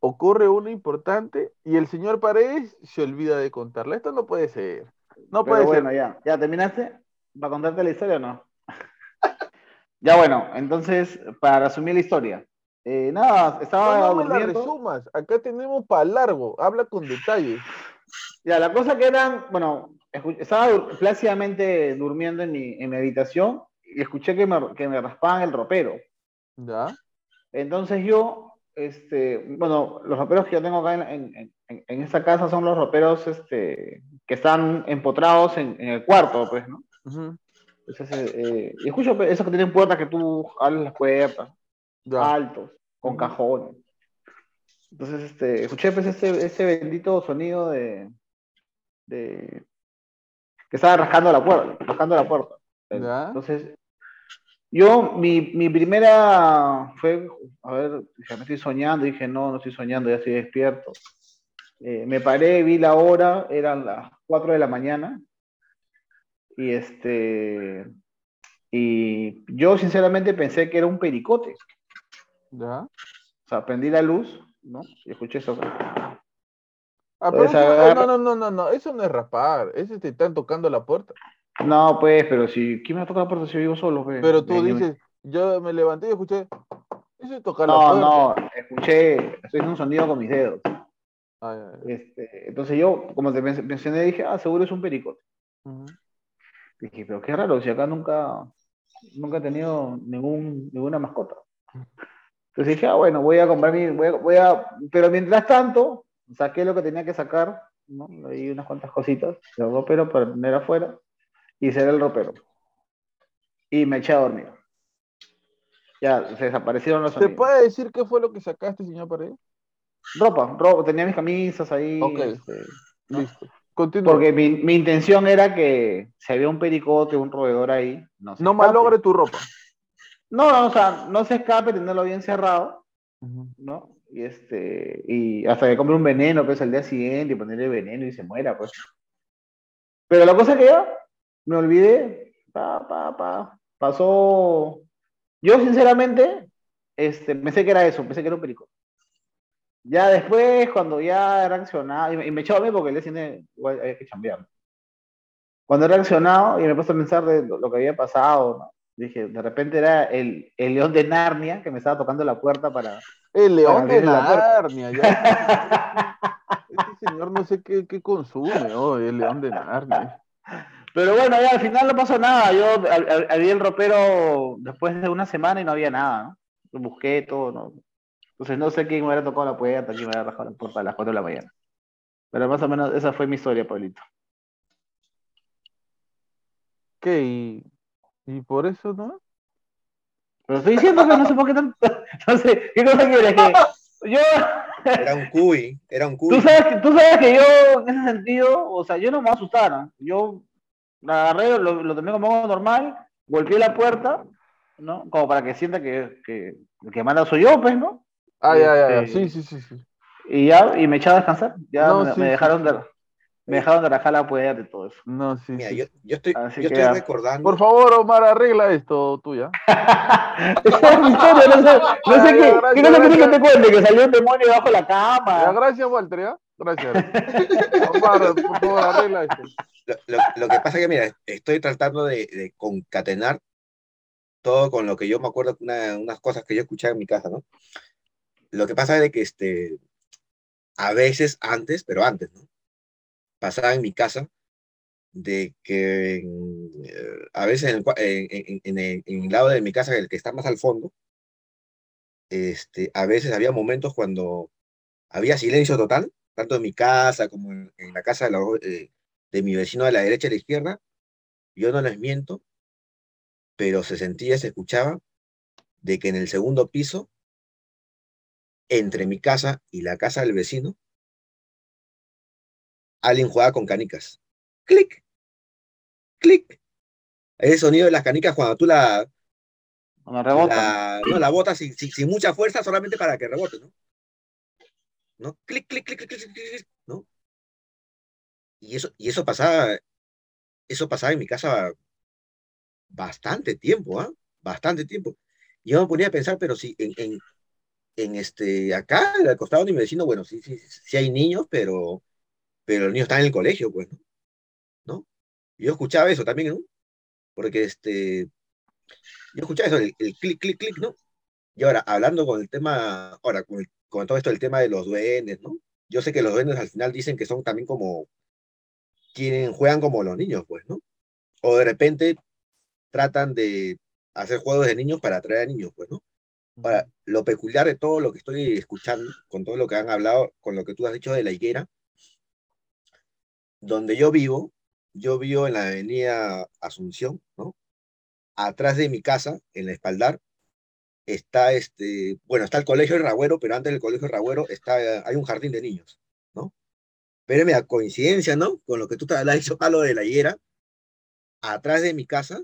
ocurre una importante y el señor Paredes se olvida de contarla. Esto no puede ser. No Pero puede bueno, ser. ya. ¿Ya terminaste? ¿Para contarte la historia o no? Ya bueno, entonces, para resumir la historia. Eh, nada, estaba No, no me la durmiendo. resumas. Acá tenemos para largo. Habla con detalles. Ya, la cosa que eran, bueno, estaba plácidamente durmiendo en mi, en mi habitación y escuché que me, que me raspaban el ropero. ¿Ya? Entonces yo, este, bueno, los roperos que yo tengo acá en, en, en, en esta casa son los roperos este, que están empotrados en, el cuarto, pues, ¿no? Ujú, Entonces, eh, y escucho esos que tienen puertas que tú abres las puertas, Ya. altos, con cajones. Entonces, este, escuché pues este, este bendito sonido de, de que estaba rascando la puerta, rascando la puerta. Ya. Entonces, yo, mi, mi primera fue, a ver, me estoy soñando, dije, no, no estoy soñando, ya estoy despierto. Eh, me paré, vi la hora, eran las 4 de la mañana, y este, y yo sinceramente pensé que era un pericote. ¿Ya? O sea, prendí la luz, ¿no? Y escuché eso. Ah, pero eso- no, no, no, no, no. Eso no es raspar. Ese te están tocando la puerta. No, pues, pero si, ¿quién me toca la puerta si yo vivo solo? pues? Pero tú me- dices, yo me levanté y escuché. Eso es tocar la No, puerta. no, escuché, estoy haciendo un sonido con mis dedos. Ay, ay, ay. Este, entonces yo, como te men- mencioné, dije, ah, seguro es un pericote. Ujú. Dije, pero qué raro, si acá nunca, nunca he tenido ningún, ninguna mascota. Entonces dije, ah, bueno, voy a comprar mi, voy a, voy a- pero mientras tanto, saqué lo que tenía que sacar, ¿no? Ahí unas cuantas cositas, el ropero para tener afuera, y cerré el ropero. Y me eché a dormir. Ya, se desaparecieron los ¿Se sonidos. puede decir qué fue lo que sacaste, señor Paredes? Ropa, ropa, tenía mis camisas ahí. Ok. este, ¿no? Listo. Continúa. Porque mi, mi intención era que si había un pericote, un roedor ahí, no se No escape. malogre tu ropa. No, no, o sea, no se escape, tenerlo bien cerrado. ¿no? Y este, y hasta que compre un veneno, pues el día siguiente, y ponerle veneno y se muera, pues. Pero la cosa que yo me olvidé, pa, pa, pa, pasó. Yo, sinceramente, este, pensé que era eso, pensé que era un pericote. Ya después, cuando ya he reaccionado, y me, y me echó a mí porque el siguiente igual había que chambear. Cuando he reaccionado y me he puesto a pensar de lo, lo que había pasado, ¿no? Dije, de repente era el, el león de Narnia que me estaba tocando la puerta para... El león Para de. Narnia. Ya. Este señor no sé qué, qué consume, oh, el león de Narnia. Pero bueno, ya al final no pasó nada. Yo ab- ab- abrí el ropero después de una semana y no había nada, ¿no? Lo busqué todo, ¿no? Entonces no sé quién me hubiera tocado la puerta, quién me hubiera rajado la puerta a las 4 de la mañana. Pero más o menos esa fue mi historia, Pablito. ¿Qué? ¿Y, y por eso no? Pero estoy diciendo que no sé por qué tanto... No sé, ¿qué cosa quieres? Que yo... Era un cuy, era un cuy. Tú sabes, que, tú sabes que yo, en ese sentido, o sea, yo no me voy a asustar. ¿no? Yo la agarré, lo, lo tomé como algo normal, golpeé la puerta, ¿no? Como para que sienta que, que el que manda soy yo, pues, ¿no? Ay, ay, ay. Este, Sí, sí, sí, sí. Y ya, y me eché a descansar. Ya No, me, sí, me dejaron sí. de, me dejaron de rajar la puerta y todo eso. No, sí. Mira, sí. yo, yo estoy, Así yo que estoy ya. recordando. Por favor, Omar, arregla esto tuya. Esa es mi historia, no sé, no sé qué, gracias, ¿qué cosa quieres que te cuente? Que salió un demonio debajo de la Ya, cama. gracias, Walter, ¿ya? Gracias. Omar, por favor, arregla esto. Lo, lo- lo que pasa es que, mira, estoy tratando de, de concatenar todo con lo que yo me acuerdo, una- unas cosas que yo escuchaba en mi casa, ¿no? Lo que pasa es de que este, a veces antes, pero antes. Pasaba en mi casa de que eh, a veces en el, lado de mi casa, el que está más al fondo, este, a veces había momentos cuando había silencio total, tanto en mi casa como en, la casa eh, de mi vecino de la derecha y la izquierda. Yo no les miento, pero se sentía, se escuchaba de que en el segundo piso, entre mi casa y la casa del vecino, alguien jugaba con canicas. Clic, clic. Ese sonido de las canicas cuando tú la, Cuando rebota. la, no, la botas sin, sin, sin mucha fuerza solamente para que rebote, ¿no? ¿No? Clic, clic, clic, clic, clic, clic, clic, ¿no? Y eso, y eso pasaba, eso pasaba en mi casa bastante tiempo, ¿ah? Bastante tiempo. Y yo me ponía a pensar, pero si en, en, en este, acá, al costado de mi vecino, bueno, sí, sí, sí hay niños, pero, pero los niños están en el colegio, pues, ¿no? ¿No? Yo escuchaba eso también, ¿no? Porque este, yo escuchaba eso, el, clic, clic, clic, ¿no? Y ahora, hablando con el tema, ahora, con, con todo esto del tema de los duendes, ¿no? Yo sé que los duendes al final dicen que son también como, quieren, juegan como los niños, pues, ¿no? O de repente tratan de hacer juegos de niños para atraer a niños, pues, ¿no? Ahora, lo peculiar de todo lo que estoy escuchando, con todo lo que han hablado, con lo que tú has dicho de la higuera, donde yo vivo, yo vivo en la avenida Asunción, ¿no? Atrás de mi casa, en la espaldar, está este, bueno, está el colegio de Ragüero, pero antes del colegio de Ragüero está, hay un jardín de niños, ¿no? Pero mira, coincidencia, ¿no? Con lo que tú te has dicho, Palo, de la higuera, atrás de mi casa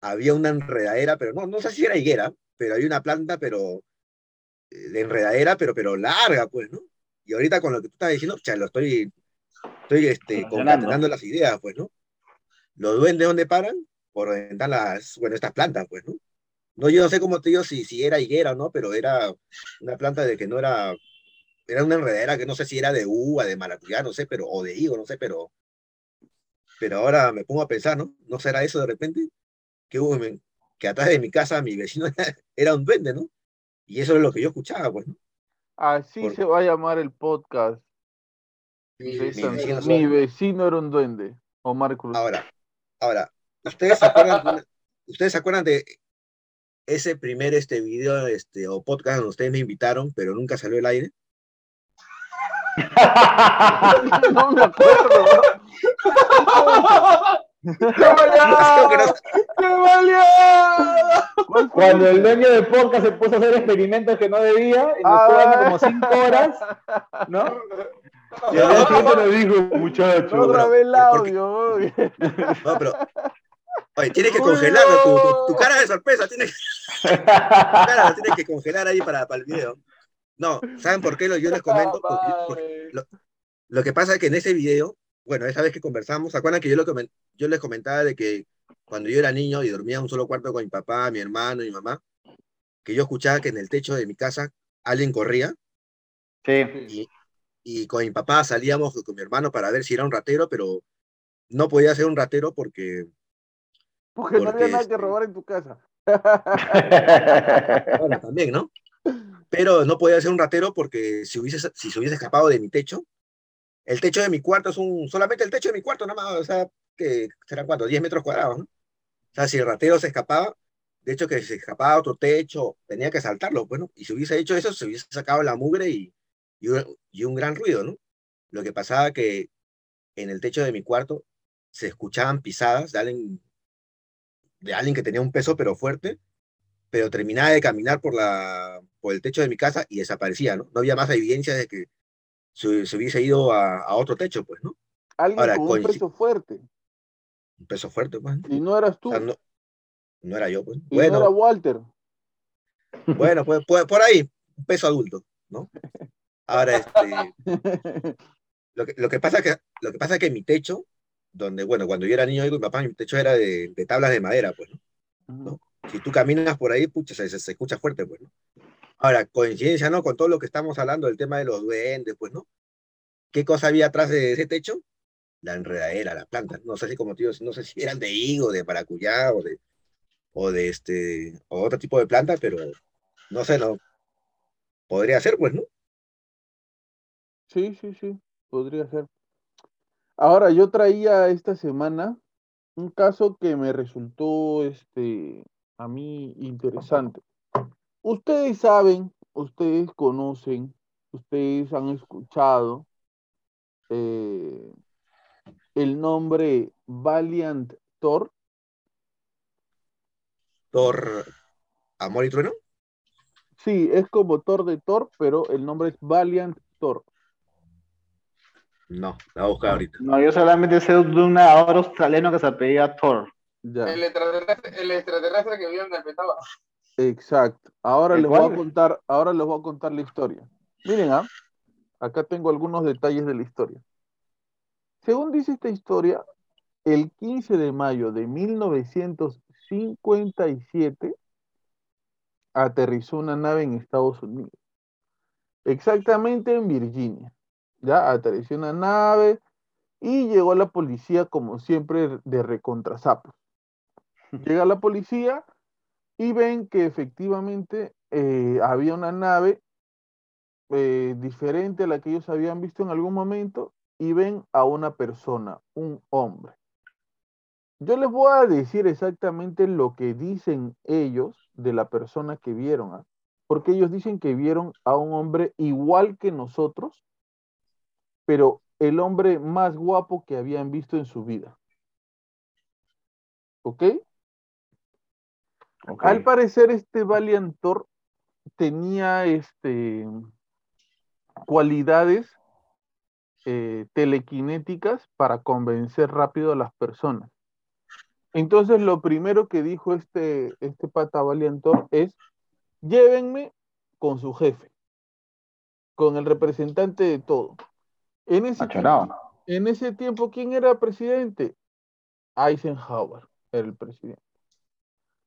había una enredadera, pero no, no sé si era higuera, pero había una planta, pero eh, de enredadera, pero, pero larga, pues, ¿no? Y ahorita con lo que tú estás diciendo, ya lo estoy, estoy este, concatenando las ideas, pues, ¿no? Los duendes, ¿dónde paran? Por están las, bueno, estas plantas, pues, ¿no? No, yo no sé cómo te digo si, si era higuera o no, pero era una planta de que no era, era una enredadera que no sé si era de uva, de maracuyá, no sé, pero, o de higo, no sé, pero, pero ahora me pongo a pensar, ¿no? ¿No será eso de repente? Que, hubo, me- que atrás de mi casa mi vecino era un duende, ¿no? Y eso es lo que yo escuchaba, pues, ¿no? Así se va a llamar el podcast. Mi vecino Mi era un duende. Omar Cruz. Ahora, ahora, ¿ustedes se acuerdan, ¿ustedes se acuerdan de ese primer este video este, o podcast donde ustedes me invitaron, pero nunca salió al aire? no me acuerdo. Que no- ¡Qué valió! ¿Cuál fue Cuando el dueño de podcast se puso a hacer experimentos que no debía, y nos estuvo dando como cinco horas, ¿no? Y día siguiente nos dijo, muchachos. No pero- grabé el audio. No, pero. Oye, tienes que congelarlo, tu, tu- tu cara de sorpresa, tienes, tu cara la tienes que congelar ahí para, para el video. No, ¿saben por qué lo, yo les comento? Porque- porque Madre. lo que pasa es que en ese video, bueno, esa vez que conversamos, ¿se acuerdan que yo, lo comen- yo les comentaba de que cuando yo era niño y dormía en un solo cuarto con mi papá, mi hermano y mi mamá, que yo escuchaba que en el techo de mi casa alguien corría Sí. y, y con mi papá salíamos con mi hermano para ver si era un ratero, pero no podía ser un ratero porque Porque no había Porque, nada que este, robar en tu casa. Bueno, también, ¿no? Pero no podía ser un ratero porque si, hubiese, si se hubiese escapado de mi techo, el techo de mi cuarto es un, solamente el techo de mi cuarto, nada más, o sea, que serán cuánto, 10 metros cuadrados, ¿no? O sea, si el ratero se escapaba, de hecho que se escapaba a otro techo, tenía que saltarlo, bueno, y si hubiese hecho eso, se hubiese sacado la mugre y, un, y un gran ruido, ¿no? Lo que pasaba que en el techo de mi cuarto se escuchaban pisadas de alguien, de alguien que tenía un peso pero fuerte, pero terminaba de caminar por, la, por el techo de mi casa y desaparecía, ¿no? No había más evidencia de que se, se hubiese ido a, a otro techo, pues, ¿no? Alguien Ahora, con un peso fuerte. Un peso fuerte, pues. ¿no? Y no eras O tú. sea, no, no era yo, pues. y no era Bueno, Walter. bueno, pues, pues, por ahí, un peso adulto, ¿no? Ahora, este, lo que, lo que pasa que, lo que pasa es que mi techo, donde, bueno, cuando yo era niño, mi papá, mi techo era de, de tablas de madera, pues, ¿no? Si tú caminas por ahí, pucha, se, se- se escucha fuerte, pues, ¿no? Ahora, coincidencia, ¿no? Con todo lo que estamos hablando del tema de los duendes, pues, ¿no? ¿Qué cosa había atrás de ese techo? La enredadera, la planta. No sé si como tío, no sé si eran de higo, de maracuyá o de, o de este, o otro tipo de planta, pero no sé, no. Podría ser, pues, ¿no? Sí, sí, sí, podría ser. Ahora, yo traía esta semana un caso que me resultó, este, a mí interesante. Ustedes saben, ustedes conocen, ustedes han escuchado eh, el nombre Valiant Thor. Thor, Amor y Trueno. Sí, es como Thor de Thor, pero el nombre es Valiant Thor. No, la voy a buscar ahorita. No, yo solamente sé de un ahora australiano que se apellida Thor. Ya. El extraterrestre, el extraterrestre que vive en el Pentágono. Exacto. Ahora ¿El les voy a contar, ahora les voy a contar la historia. Miren, ah, acá tengo algunos detalles de la historia. Según dice esta historia, el 15 de mayo de 1957 aterrizó una nave en Estados Unidos, exactamente en Virginia. Ya aterrizó una nave y llegó la policía, como siempre, de recontrasapos. Llega la policía y ven que efectivamente eh, había una nave eh, diferente a la que ellos habían visto en algún momento y ven a una persona, un hombre. Yo les voy a decir exactamente lo que dicen ellos de la persona que vieron, ¿ah? porque ellos dicen que vieron a un hombre igual que nosotros, pero el hombre más guapo que habían visto en su vida. ¿Ok? Al parecer, este Valiant Thor tenía este, cualidades eh, telequinéticas para convencer rápido a las personas. Entonces, lo primero que dijo este, este pata Valiant Thor es: llévenme con su jefe, con el representante de todo. En ese, Achorado. en ese tiempo, ¿quién era presidente? Eisenhower era el presidente.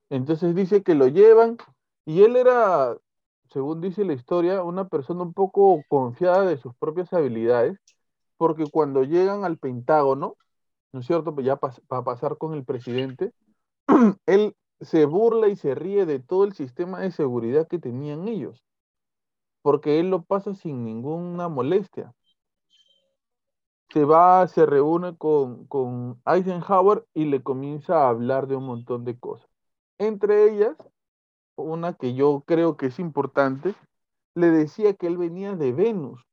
Entonces dice que lo llevan y él era, según dice la historia, una persona un poco confiada de sus propias habilidades, porque cuando llegan al Pentágono, ¿no es cierto? Pues ya para pasar con el presidente, él se burla y se ríe de todo el sistema de seguridad que tenían ellos, porque él lo pasa sin ninguna molestia. Se va, se reúne con, con Eisenhower y le comienza a hablar de un montón de cosas. Entre ellas, una que yo creo que es importante, le decía que él venía de Venus.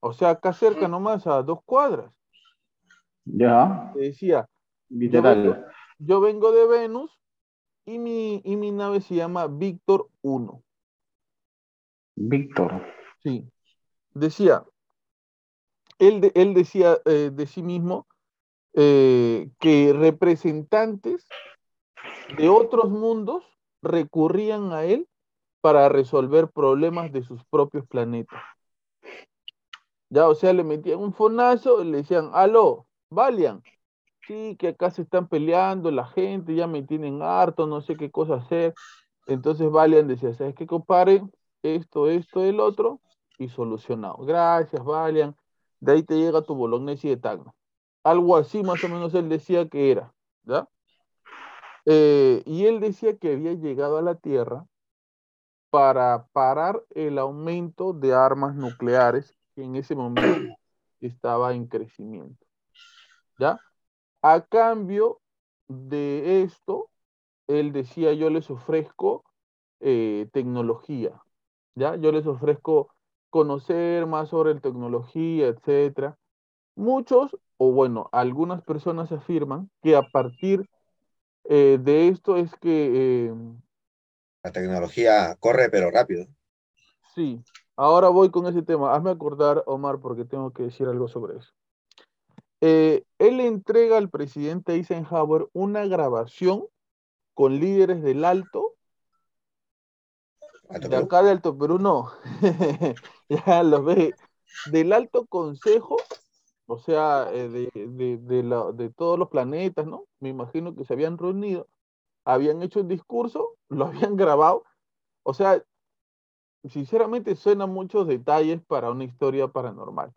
O sea, acá cerca nomás, a dos cuadras. Ya, Le decía, literal. yo vengo de Venus y mi, y mi nave se llama Víctor 1. Víctor. Sí. Decía, él, él decía eh, de sí mismo eh, que representantes de otros mundos recurrían a él para resolver problemas de sus propios planetas. Ya, o sea, le metían un fonazo y le decían, aló, Valian, sí, que acá se están peleando la gente, ya me tienen harto, no sé qué cosa hacer. Entonces Valian decía, ¿sabes qué, compadre? Esto, esto, el otro, y solucionado. Gracias, Valian. De ahí te llega tu bolognese de Tacna. Algo así más o menos él decía que era, ¿ya? Eh, y él decía que había llegado a la Tierra para parar el aumento de armas nucleares que en ese momento estaba en crecimiento. ¿Ya? A cambio de esto, él decía, yo les ofrezco eh, tecnología, ¿ya? Yo les ofrezco conocer más sobre la tecnología, etcétera. Muchos, o bueno, algunas personas afirman que a partir eh, de esto es que eh, La tecnología corre, pero rápido. Sí, ahora voy con ese tema. Hazme acordar, Omar, porque tengo que decir algo sobre eso. Eh, él entrega al presidente Eisenhower una grabación con líderes del Alto, Alto de acá de Alto Perú no, ya lo ve, del Alto Consejo, o sea, eh, de, de- de la- de todos los planetas, ¿no? Me imagino que se habían reunido habían hecho un discurso, lo habían grabado. O sea, sinceramente suenan muchos detalles para una historia paranormal,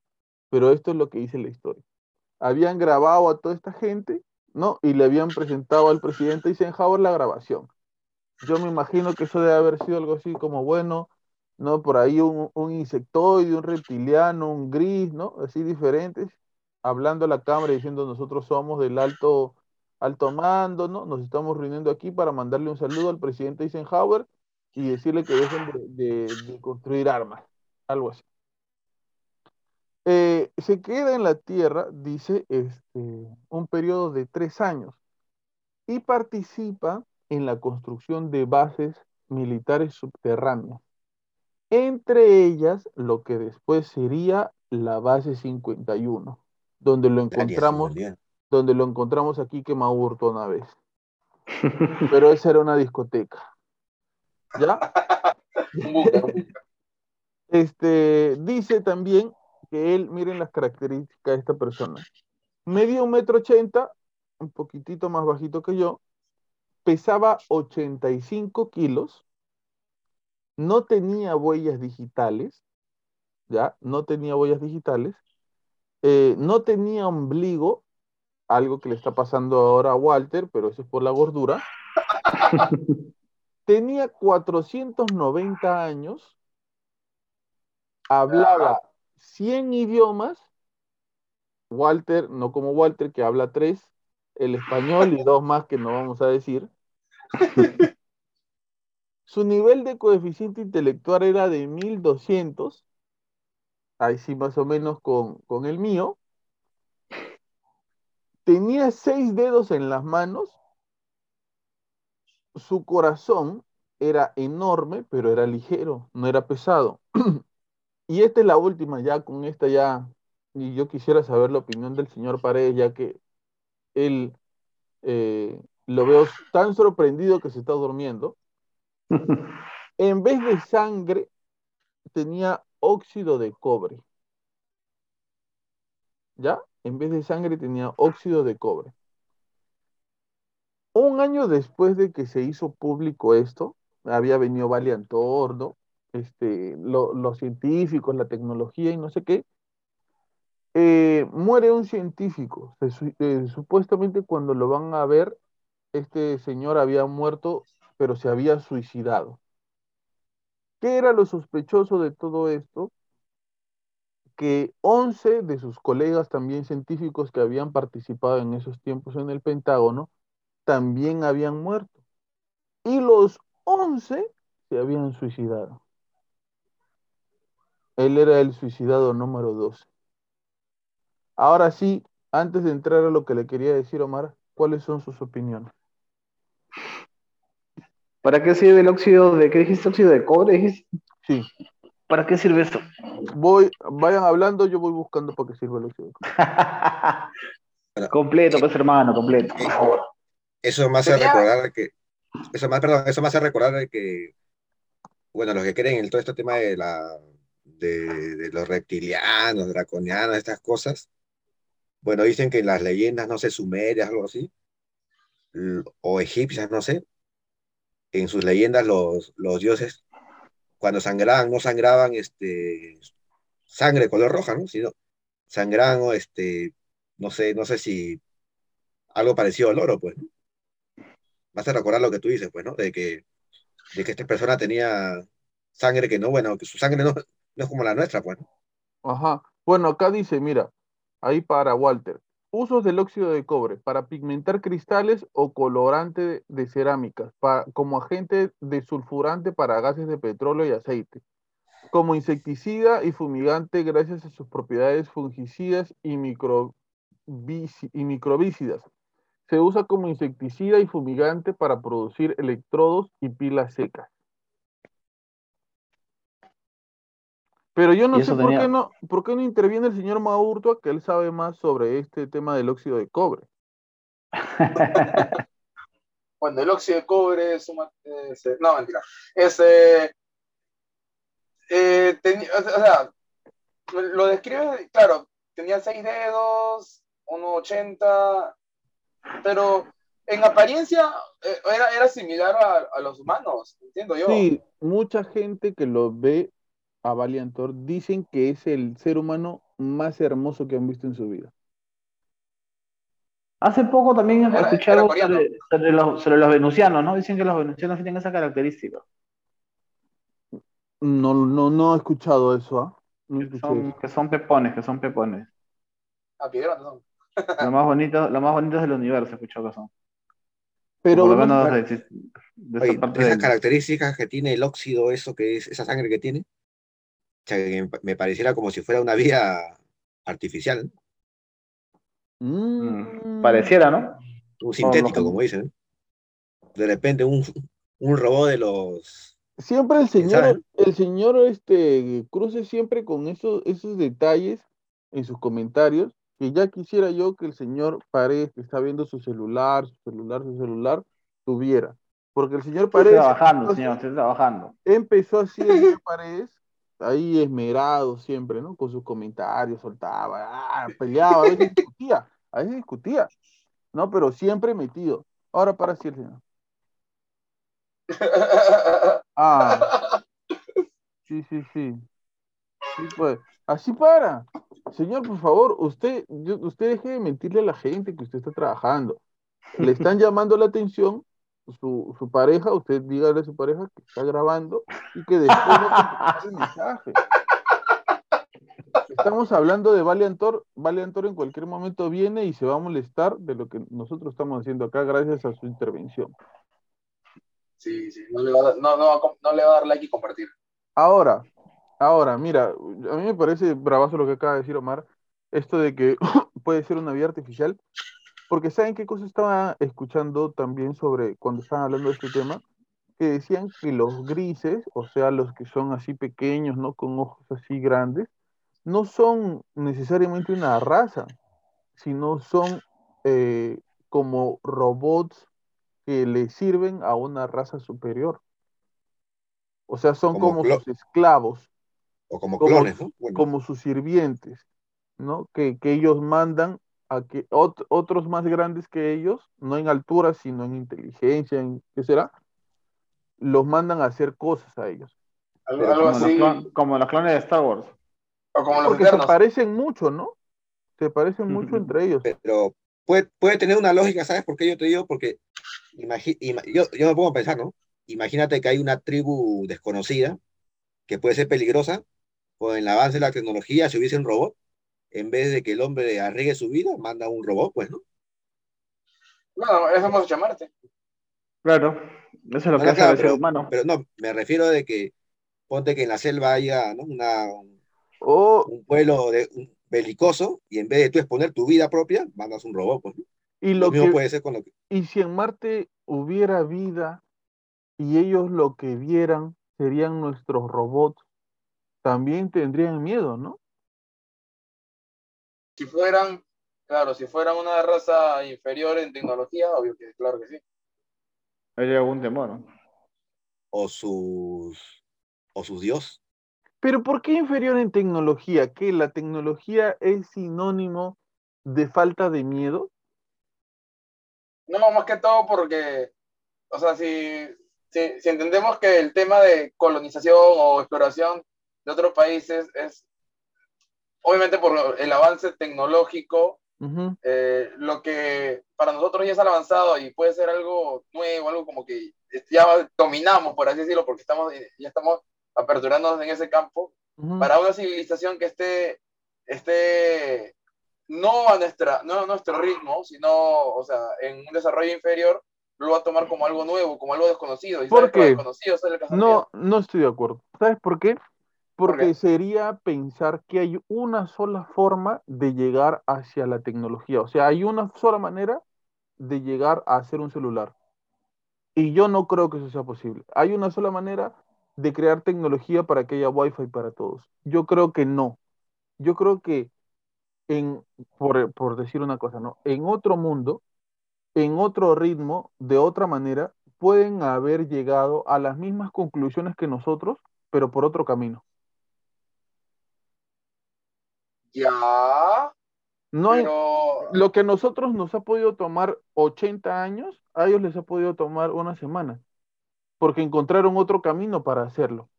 pero esto es lo que dice la historia. Habían grabado a toda esta gente, ¿no? Y le habían presentado al presidente Eisenhower la grabación. Yo me imagino que eso debe haber sido algo así como, bueno, ¿no? Por ahí un, un insectoide, un reptiliano, un gris, ¿no? Así diferentes, hablando a la cámara diciendo nosotros somos del alto, alto mando, ¿no? Nos estamos reuniendo aquí para mandarle un saludo al presidente Eisenhower y decirle que dejen de, de- de construir armas, algo así. Eh, se queda en la Tierra, dice, este, un periodo de tres años y participa en la construcción de bases militares subterráneas. Entre ellas, lo que después sería la base 51, donde lo encontramos, 51. donde lo encontramos aquí que Maurto una vez. Pero esa era una discoteca. ¿Ya? Este, dice también que él, miren las características de esta persona. Medio un metro ochenta, un poquitito más bajito que yo, pesaba 85 kilos, no tenía huellas digitales, ¿ya? No tenía huellas digitales, eh, no tenía ombligo, algo que le está pasando ahora a Walter, pero eso es por la gordura. tenía 490 años, hablaba 100 idiomas, Walter, no como Walter que habla tres, el español y dos más que no vamos a decir. Su nivel de coeficiente intelectual era de 1200, ahí sí más o menos con, con el mío. Tenía seis dedos en las manos, su corazón era enorme, pero era ligero, no era pesado. Y esta es la última, ya con esta ya, y yo quisiera saber la opinión del señor Paredes, ya que él eh, lo veo tan sorprendido que se está durmiendo. En vez de sangre, tenía óxido de cobre. ¿Ya? En vez de sangre tenía óxido de cobre. Un año después de que se hizo público esto, había venido Valiantor, ¿no? Este, lo- los científicos, la tecnología y no sé qué. Eh, muere un científico. Eh, supuestamente cuando lo van a ver, este señor había muerto, pero se había suicidado. ¿Qué era lo sospechoso de todo esto? Que 11 de sus colegas también científicos que habían participado en esos tiempos en el Pentágono también habían muerto. Y los 11 se habían suicidado. Él era el suicidado número 12. Ahora sí, antes de entrar a lo que le quería decir, Omar, ¿cuáles son sus opiniones? ¿Para qué sirve el óxido de, qué dijiste, óxido de cobre? dijiste? Sí, ¿Para qué sirve esto? voy, vayan hablando, yo voy buscando para qué sirve el óxido de cobre. completo, pues hermano, completo, por favor. Eso me hace recordar que, eso más, perdón, eso me hace recordar de que, bueno, los que creen en todo este tema de la, de, de los reptilianos, draconianos, estas cosas, bueno, dicen que en las leyendas, no sé, sumerias, algo así, o egipcias, no sé, en sus leyendas los, los dioses, cuando sangraban, no sangraban este, sangre color roja, ¿no? Sino sangraban, o este, no sé, no sé si algo parecido al oro, pues. Vas a recordar lo que tú dices, pues, ¿no? De que, de que esta persona tenía sangre que no, bueno, que su sangre no, no es como la nuestra, pues. Ajá. Bueno, acá dice, mira, ahí para Walter. Usos del óxido de cobre para pigmentar cristales o colorante de cerámicas, como agente desulfurante para gases de petróleo y aceite, como insecticida y fumigante gracias a sus propiedades fungicidas y, y microbicidas. Se usa como insecticida y fumigante para producir electrodos y pilas secas. Pero yo no sé por qué no, por qué no interviene el señor Maurtua, que él sabe más sobre este tema del óxido de cobre. Bueno, el óxido de cobre es un... ma- es, eh, no, mentira. Es... eh, eh, o sea, lo describe, claro, tenía seis dedos, 1,80, pero en apariencia eh, era, era similar a, a los humanos, entiendo yo. Sí, mucha gente que lo ve a Valiantor dicen que es el ser humano más hermoso que han visto en su vida. Hace poco también he escuchado sobre, sobre los, sobre los venusianos, ¿no? Dicen que los venusianos tienen esa característica. No, no, no he escuchado eso, ¿ah? No Que son, eso. que son pepones, que son pepones. Ah, piedras no son. Lo más bonito, lo más bonito del universo, he escuchado que son. Pero Por lo no- menos de, de esa Oye, parte esas características que tiene el óxido, eso que es, esa sangre que tiene, que me- pareciera como si fuera una vía artificial, Mm, Pareciera, ¿no? un sintético, como dicen. De repente un, un robot de los... Siempre el ¿Quién sabe, señor, el señor este, cruce siempre con esos, esos detalles en sus comentarios, que ya quisiera yo que el señor Paredes, que está viendo su celular, su celular, su celular, tuviera. Porque el señor Estoy Paredes trabajando, empezó señor, estoy trabajando. empezó así el señor Paredes, ahí esmerado siempre, ¿no? Con sus comentarios, soltaba, ah, peleaba, a veces discutía, a veces discutía, ¿no? Pero siempre metido. Ahora para sí señor. Ah, sí, sí, sí. Sí, pues. Así para. Señor, por favor, usted, usted deje de mentirle a la gente que usted está trabajando. Le están llamando la atención su, su pareja, usted dígale a su pareja que está grabando y que después no el mensaje. Estamos hablando de Valiantor. Valiantor en cualquier momento viene y se va a molestar de lo que nosotros estamos haciendo acá gracias a su intervención. Sí, sí, no le, va a, no, no, no le va a dar like y compartir. Ahora, ahora, mira, a mí me parece bravazo lo que acaba de decir Omar, esto de que puede ser una vía artificial, porque ¿saben qué cosa estaba escuchando también sobre cuando estaban hablando de este tema? Que decían que los grises, o sea, los que son así pequeños, ¿no? Con ojos así grandes, no son necesariamente una raza, sino son eh, como robots que le sirven a una raza superior. O sea, son Como como sus esclavos, o como Como- clones, ¿no? Bueno, como sus sirvientes, ¿no? Que, que ellos mandan a que ot- otros más grandes que ellos, no en altura, sino en inteligencia, en qué será, los mandan a hacer cosas a ellos. Algo, Como así, como los clones de Star Wars. o como los Porque se parecen mucho, ¿no? Se parecen mucho entre ellos. pero puede, puede tener una lógica, ¿sabes por qué yo te digo? Porque yo, yo me pongo a pensar, ¿no? Imagínate que hay una tribu desconocida que puede ser peligrosa, o en el avance de la tecnología, si hubiese un robot, en vez de que el hombre arriesgue su vida, manda un robot, pues, ¿no? Bueno, eso hemos hecho a Marte. Claro, eso es lo que Ah, hace claro, el ser pero- humano. Pero no, me refiero de que ponte que en la selva haya ¿no? una, un, O, un pueblo de, un belicoso y en vez de tú exponer tu vida propia, mandas un robot, pues, ¿no? y Lo lo mismo que, puede ser con lo que... y si en Marte hubiera vida y ellos lo que vieran serían nuestros robots, también tendrían miedo, ¿no? Si fueran, claro, si fueran una raza inferior en tecnología, obvio que claro que sí. Hay algún temor. ¿no? O sus... O sus dios. Pero ¿por qué inferior en tecnología? ¿Que la tecnología es sinónimo de falta de miedo? No, más que todo porque, o sea, si, si, si entendemos que el tema de colonización o exploración de otros países es, obviamente por el avance tecnológico, eh, lo que para nosotros ya es avanzado y puede ser algo nuevo, algo como que ya dominamos, por así decirlo, porque estamos, ya estamos aperturándonos en ese campo, para una civilización que esté, esté no a, nuestra, no a nuestro ritmo, sino, o sea, en un desarrollo inferior, lo va a tomar como algo nuevo, como algo desconocido. Y ¿Por qué? desconocido No, no estoy de acuerdo. ¿Sabes por qué? Porque qué? sería pensar que hay una sola forma de llegar hacia la tecnología. O sea, hay una sola manera de llegar a hacer un celular. Y yo no creo que eso sea posible. Hay una sola manera de crear tecnología para que haya Wi-Fi para todos. Yo creo que no. Yo creo que en, por, por decir una cosa, ¿no? En otro mundo, en otro ritmo, de otra manera, pueden haber llegado a las mismas conclusiones que nosotros, pero por otro camino. Ya, No hay, pero lo que a nosotros nos ha podido tomar 80 años, a ellos les ha podido tomar una semana, porque encontraron otro camino para hacerlo.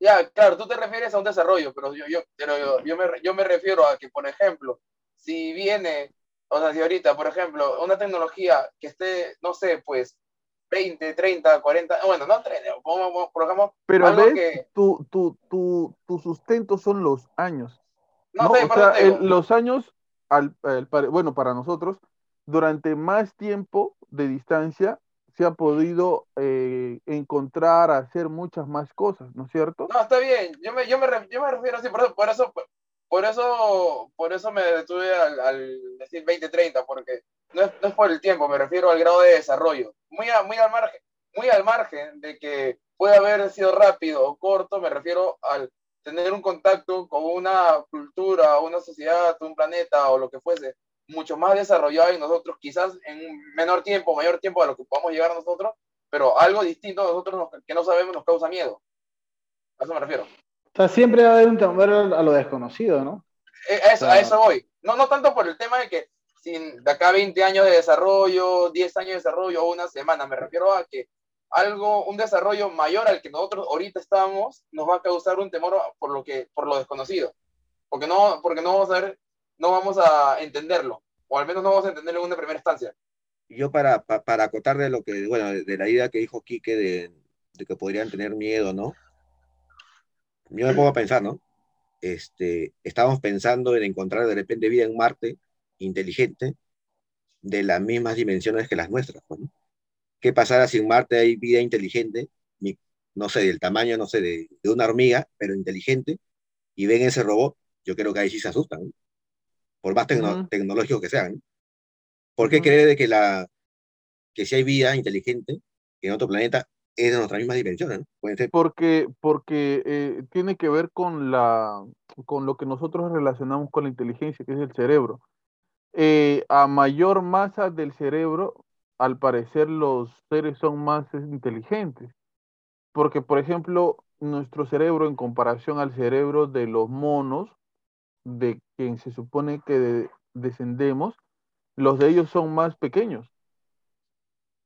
Ya, claro, tú te refieres a un desarrollo, pero yo, yo, pero yo, yo me, yo me refiero a que, por ejemplo, si viene, o sea, si ahorita, por ejemplo, una tecnología que esté, no sé, pues 20, 30, 40, bueno, no 30, pongamos, Pero ves, que, tu, tu, tu, tu sustento son los años. No, ¿no? sé, O sea, el- los años, al, al pare- bueno, para nosotros, durante más tiempo de distancia, se ha podido eh, encontrar, hacer muchas más cosas, ¿no es cierto? No, está bien. Yo me, yo me, yo me refiero así, por eso, por eso, por eso, por eso me detuve al, al decir 20-30, porque no es, no es por el tiempo, me refiero al grado de desarrollo. Muy, a- muy al margen, muy al margen de que puede haber sido rápido o corto, me refiero al tener un contacto con una cultura, una sociedad, un planeta o lo que fuese, mucho más desarrollado en nosotros, quizás en menor tiempo, mayor tiempo a lo que podamos llegar nosotros, pero algo distinto a nosotros nos- que no sabemos nos causa miedo. A eso me refiero. O sea, siempre va a haber un temor a lo desconocido, ¿no? Eh, A eso, a Claro. eso voy. No, no tanto por el tema de que sin de acá 20 años de desarrollo, 10 años de desarrollo o una semana, me refiero a que algo, un desarrollo mayor al que nosotros ahorita estamos, nos va a causar un temor por lo que, por lo desconocido. Porque no, porque no vamos a ver, no vamos a entenderlo, o al menos no vamos a entenderlo en una primera instancia. Yo para, pa- para acotar de lo que, bueno, de, la idea que dijo Quique de, de que podrían tener miedo, ¿no? Yo me pongo a pensar, ¿no? Este, estamos pensando en encontrar de repente vida en Marte inteligente de las mismas dimensiones que las nuestras, ¿no? ¿Qué pasará si en Marte hay vida inteligente, no sé, del tamaño, no sé, de, de una hormiga, pero inteligente, y ven ese robot? Yo creo que ahí sí se asustan, ¿no? Por más tecno- Ujú. tecnológicos que sean, ¿no? ¿Por qué Ujú. cree de que la que si hay vida inteligente en otro planeta es de nuestras mismas dimensiones, ¿no? Pueden ser, Porque, porque eh, tiene que ver con la, con lo que nosotros relacionamos con la inteligencia, que es el cerebro. Eh, a mayor masa del cerebro, al parecer los seres son más eh, inteligentes. Porque, por ejemplo, nuestro cerebro en comparación al cerebro de los monos, de quien se supone que de- descendemos, los de ellos son más pequeños.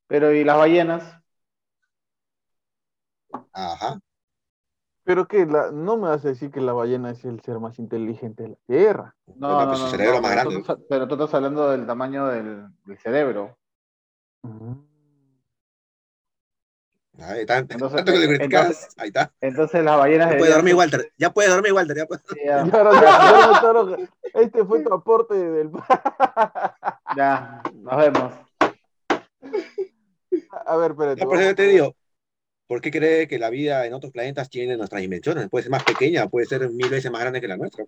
Pero ¿y las ballenas? ajá, Pero que la, no me vas a decir que la ballena es el ser más inteligente de la Tierra. No, Bueno, no, pues su no, cerebro no, más grande, tú pero tú estás hablando del tamaño del, del cerebro. Ahí está, Entonces, tanto que le criticabas, entonces- ahí está, Entonces las ballenas ya puede dormir Walter, ya puede dormir Walter, ya puede. este fue tu aporte del... ya, nos vemos. A ver, espérate. Por eso te digo, ¿por qué cree que la vida en otros planetas tiene nuestras dimensiones? Puede ser más pequeña, puede ser mil veces más grande que la nuestra.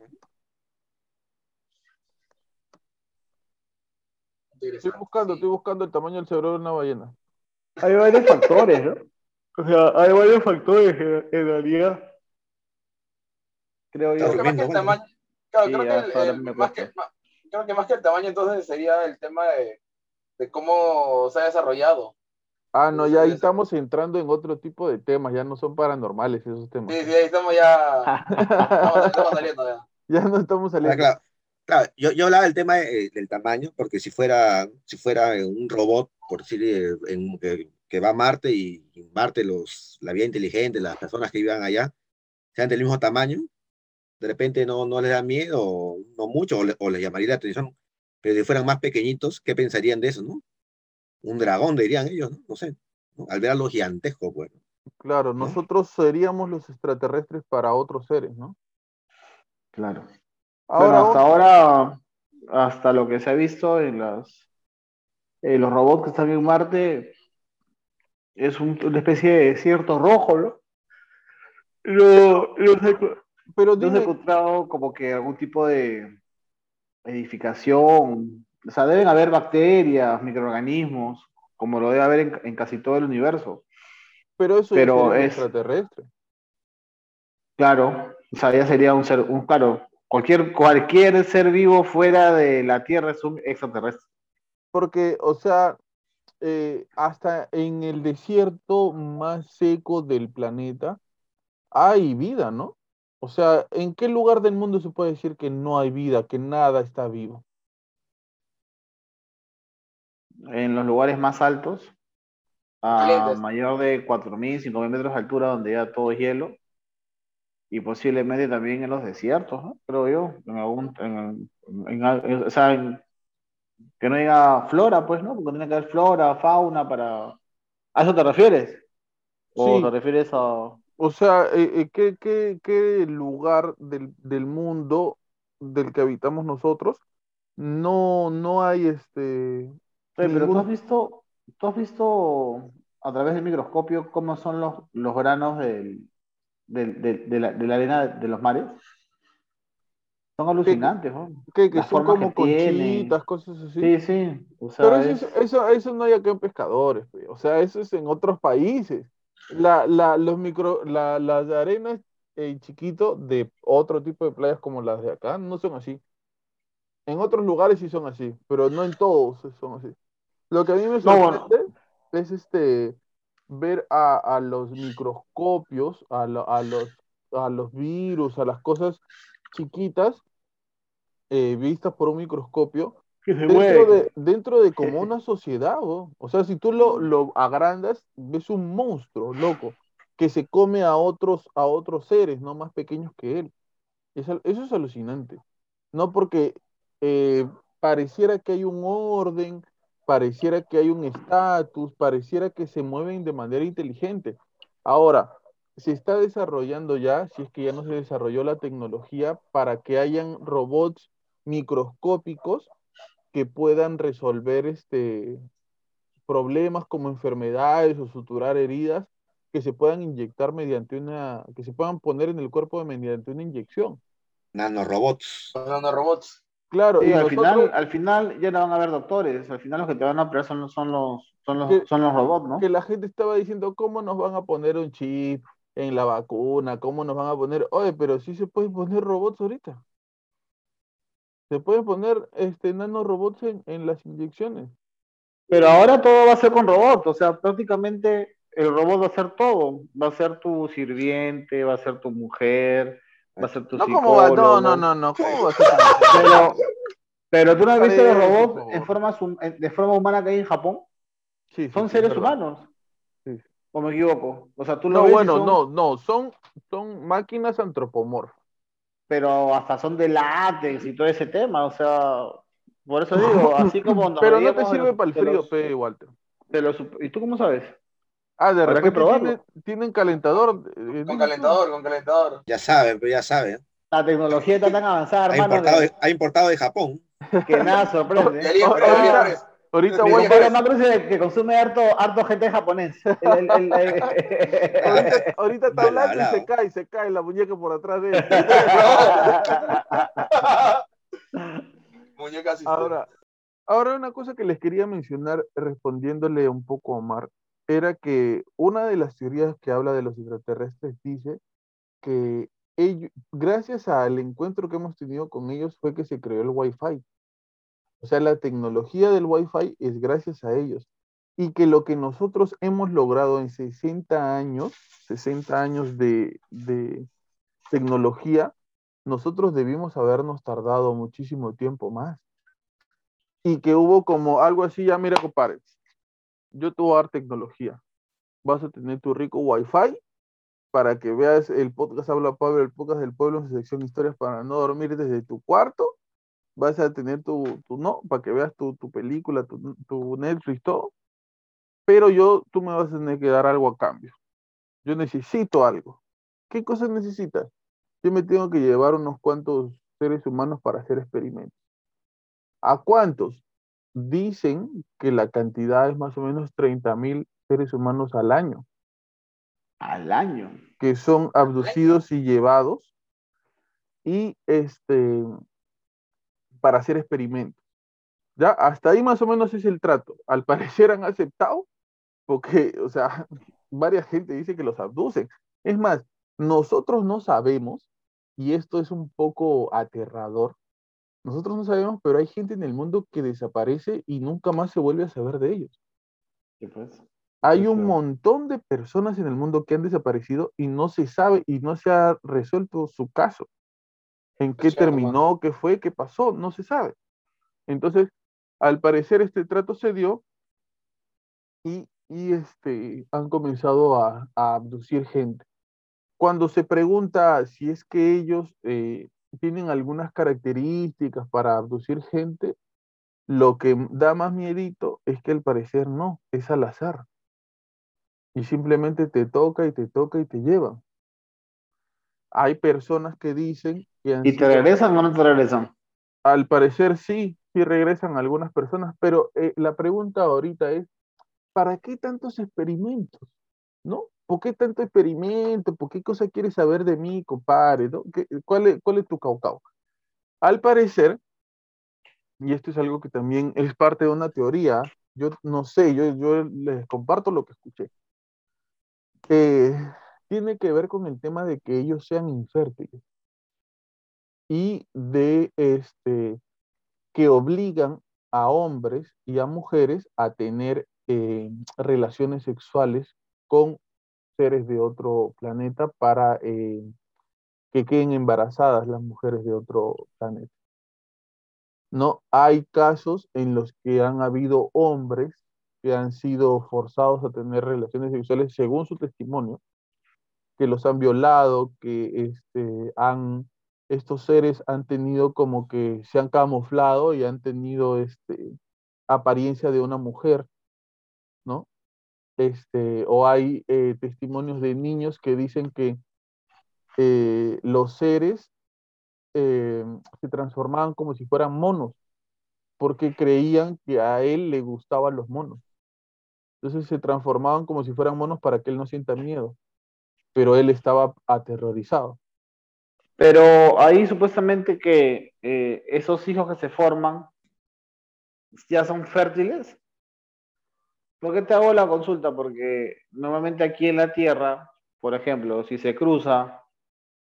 Estoy buscando, estoy buscando el tamaño del cerebro de una ballena. Hay varios factores, ¿no? O sea, hay varios factores en, en realidad. Creo yo. Creo que más que el tamaño, claro, Sí, creo, ya, que el- ahora el- me más que, acuerdo. ma- creo que más que el tamaño entonces sería el tema de, de cómo se ha desarrollado. Ah, no, ya ahí estamos entrando en otro tipo de temas, ya no son paranormales esos temas. Sí, sí, ahí estamos ya, estamos, estamos saliendo ya. Ya no estamos Ah, saliendo. claro, claro, yo, yo hablaba del tema eh, del tamaño, porque si fuera, si fuera un robot, por decir, eh, en- que, que va a Marte y, y Marte, los, la vida inteligente, las personas que vivan allá, sean del mismo tamaño, de repente no, no les da miedo, no mucho, o, le- o les llamaría la atención, pero si fueran más pequeñitos, ¿qué pensarían de eso, no? Un dragón, dirían ellos, ¿no? No sé, ¿no? al ver a los gigantescos, pues. Claro, nosotros seríamos los extraterrestres para otros seres, ¿no? Claro. Ahora, bueno, hasta ahora, hasta lo que se ha visto en las los robots que están en Marte, es un- una especie de desierto rojo, ¿no? No, no se, pero no dime, encontrado como que algún tipo de edificación. O sea, deben haber bacterias, microorganismos, como lo debe haber en, en casi todo el universo. pero eso pero es- extraterrestre. Claro, o sea, ya sería un ser, un claro, cualquier, cualquier ser vivo fuera de la Tierra es un extraterrestre. Porque, o sea, eh, hasta en el desierto más seco del planeta hay vida, ¿no? O sea, ¿en qué lugar del mundo se puede decir que no hay vida, que nada está vivo? en los lugares más altos, a mayor de 4.000, 5.000 metros de altura, donde ya todo es hielo, y posiblemente también en los desiertos, ¿no? creo yo, en algún, en- en en- o sea, que no diga flora, pues, ¿no? Porque tiene que haber flora, fauna, para... ¿A eso te refieres? ¿O Sí. te refieres a...? O sea, eh, eh, ¿qué, qué- qué lugar del, del mundo del que habitamos nosotros no, no hay este... Oye, pero tú ningún- has visto, tú has visto a través del microscopio cómo son los, los granos del, del- del- de, la, de la arena de los mares. Son alucinantes, ¿no? que, que las son formas como que tienen. conchitas, cosas así. Sí, sí. O sea, Pero eso, es- es- eso, eso no hay acá en pescadores, pe. o sea, eso es en otros países. La, la, los micro, la, las arenas en chiquito de otro tipo de playas como las de acá no son así. En otros lugares sí son así, pero no en todos son así. Lo que a mí me No, bueno. sorprende es este ver a, a los microscopios, a, lo- a los, a los virus, a las cosas chiquitas eh, vistas por un microscopio dentro de, dentro de como una sociedad, ¿no? O sea, si tú lo, lo agrandas, ves un monstruo, loco, que se come a otros, a otros seres, no más pequeños que él. Es al- eso es alucinante. No porque eh, pareciera que hay un orden, pareciera que hay un estatus, pareciera que se mueven de manera inteligente. Ahora, se está desarrollando ya, si es que ya no se desarrolló la tecnología, para que hayan robots microscópicos que puedan resolver este, problemas como enfermedades o suturar heridas que se puedan inyectar mediante una, que se puedan poner en el cuerpo mediante una inyección. Nanorobots. Nanorobots. Claro, Sí, y al nosotros, final, al final ya no van a haber doctores. Al final los que te van a operar son, los- son los, son los, Que- son los robots, ¿no? que la gente estaba diciendo, ¿cómo nos van a poner un chip en la vacuna? ¿Cómo nos van a poner? Oye, pero sí se pueden poner robots ahorita. Se pueden poner este nanorobots en, en las inyecciones. Pero ahora todo va a ser con robots, o sea, prácticamente el robot va a ser todo. Va a ser tu sirviente, va a ser tu mujer, va a ser tu No, ¿cómo va? No, no, no, no. ¿Cómo va a ser? Pero, pero tú no has visto los robots en forma, de forma humana que hay en Japón. Sí, sí, Son seres verdad. humanos. Sí. ¿O me equivoco? O sea, tú lo No, bueno, son- no, no, son, son máquinas antropomorfas. pero hasta son de látex y todo ese tema, o sea, por eso digo, así como Pero no te sirve los- para el frío, los- pe, Walter. los- ¿Y tú cómo sabes? Ah, de Habrá que repente tienen, tienen calentador. eh, Con tú. calentador, con calentador. Ya saben, pero ya saben. La tecnología está tan avanzada, Ha hermano, importado, que, ha importado de Japón. que nada De sorprende. Oh, de ahorita- voy Macro dice que consume harto, harto gente japonés. El- el- el- ahorita, ahorita está hablando y se cae, se cae la muñeca por atrás de él. Muñeca asistente. Ahora, ahora una cosa que les quería mencionar respondiéndole un poco a Omar, era que una de las teorías que habla de los extraterrestres dice que ellos, gracias al encuentro que hemos tenido con ellos fue que se creó el Wi-Fi. O sea, la tecnología del Wi-Fi es gracias a ellos. Y que lo que nosotros hemos logrado en 60 años, 60 años de, de tecnología, nosotros debimos habernos tardado muchísimo tiempo más. Y que hubo como algo así, ya mira, compadre, yo te voy a dar tecnología. Vas a tener tu rico Wi-Fi para que veas el podcast Habla Pablo, el podcast del pueblo en su sección Historias para no dormir desde tu cuarto. Vas a tener tu, tu no, para que veas tu, tu película, tu, tu Netflix, todo. Pero yo, tú me vas a tener que dar algo a cambio. Yo necesito algo. ¿Qué cosas necesitas? Yo me tengo que llevar unos cuantos seres humanos para hacer experimentos. ¿A cuántos? Dicen que la cantidad es más o menos 30 mil seres humanos al año Al año. que son abducidos y llevados y este para hacer experimentos. Ya, hasta ahí más o menos es el trato. Al parecer han aceptado porque, o sea, varias gente dice que los abducen. Es más, nosotros no sabemos, y esto es un poco aterrador, nosotros no sabemos, pero hay gente en el mundo que desaparece y nunca más se vuelve a saber de ellos. Sí, pues. Hay un montón de personas en el mundo que han desaparecido y no se sabe y no se ha resuelto su caso. ¿En qué terminó? ¿Qué fue? ¿Qué pasó? No se sabe. Entonces, al parecer este trato se dio y, y, este, han comenzado a, a abducir gente. Cuando se pregunta si es que ellos eh, tienen algunas características para abducir gente, lo que da más miedito es que al parecer no, es al azar. Y simplemente te toca y te toca y te llevan. Hay personas que dicen que ¿Y te regresan o no te regresan? al parecer sí, sí regresan algunas personas, pero eh, la pregunta ahorita es, ¿para qué tantos experimentos? ¿No? ¿Por qué tanto experimento? ¿Por qué cosa quieres saber de mí, compadre? ¿no? ¿Qué- cuál, es, ¿Cuál es tu caucao? Al parecer, y esto es algo que también es parte de una teoría, yo no sé, yo, yo les comparto lo que escuché. Eh, tiene que ver con el tema de que ellos sean infértiles y de este que obligan a hombres y a mujeres a tener eh, relaciones sexuales con seres de otro planeta para eh, que queden embarazadas las mujeres de otro planeta. No hay casos en los que han habido hombres que han sido forzados a tener relaciones sexuales según su testimonio, que los han violado, que este, han, estos seres han tenido como que se han camuflado y han tenido este, apariencia de una mujer. Este, o hay eh, testimonios de niños que dicen que eh, los seres eh, se transformaban como si fueran monos, porque creían que a él le gustaban los monos. Entonces se transformaban como si fueran monos para que él no sienta miedo, pero él estaba aterrorizado. Pero ahí supuestamente que esos hijos que se forman ya son fértiles. ¿Por qué te hago la consulta? Porque normalmente aquí en la Tierra, por ejemplo, si se cruza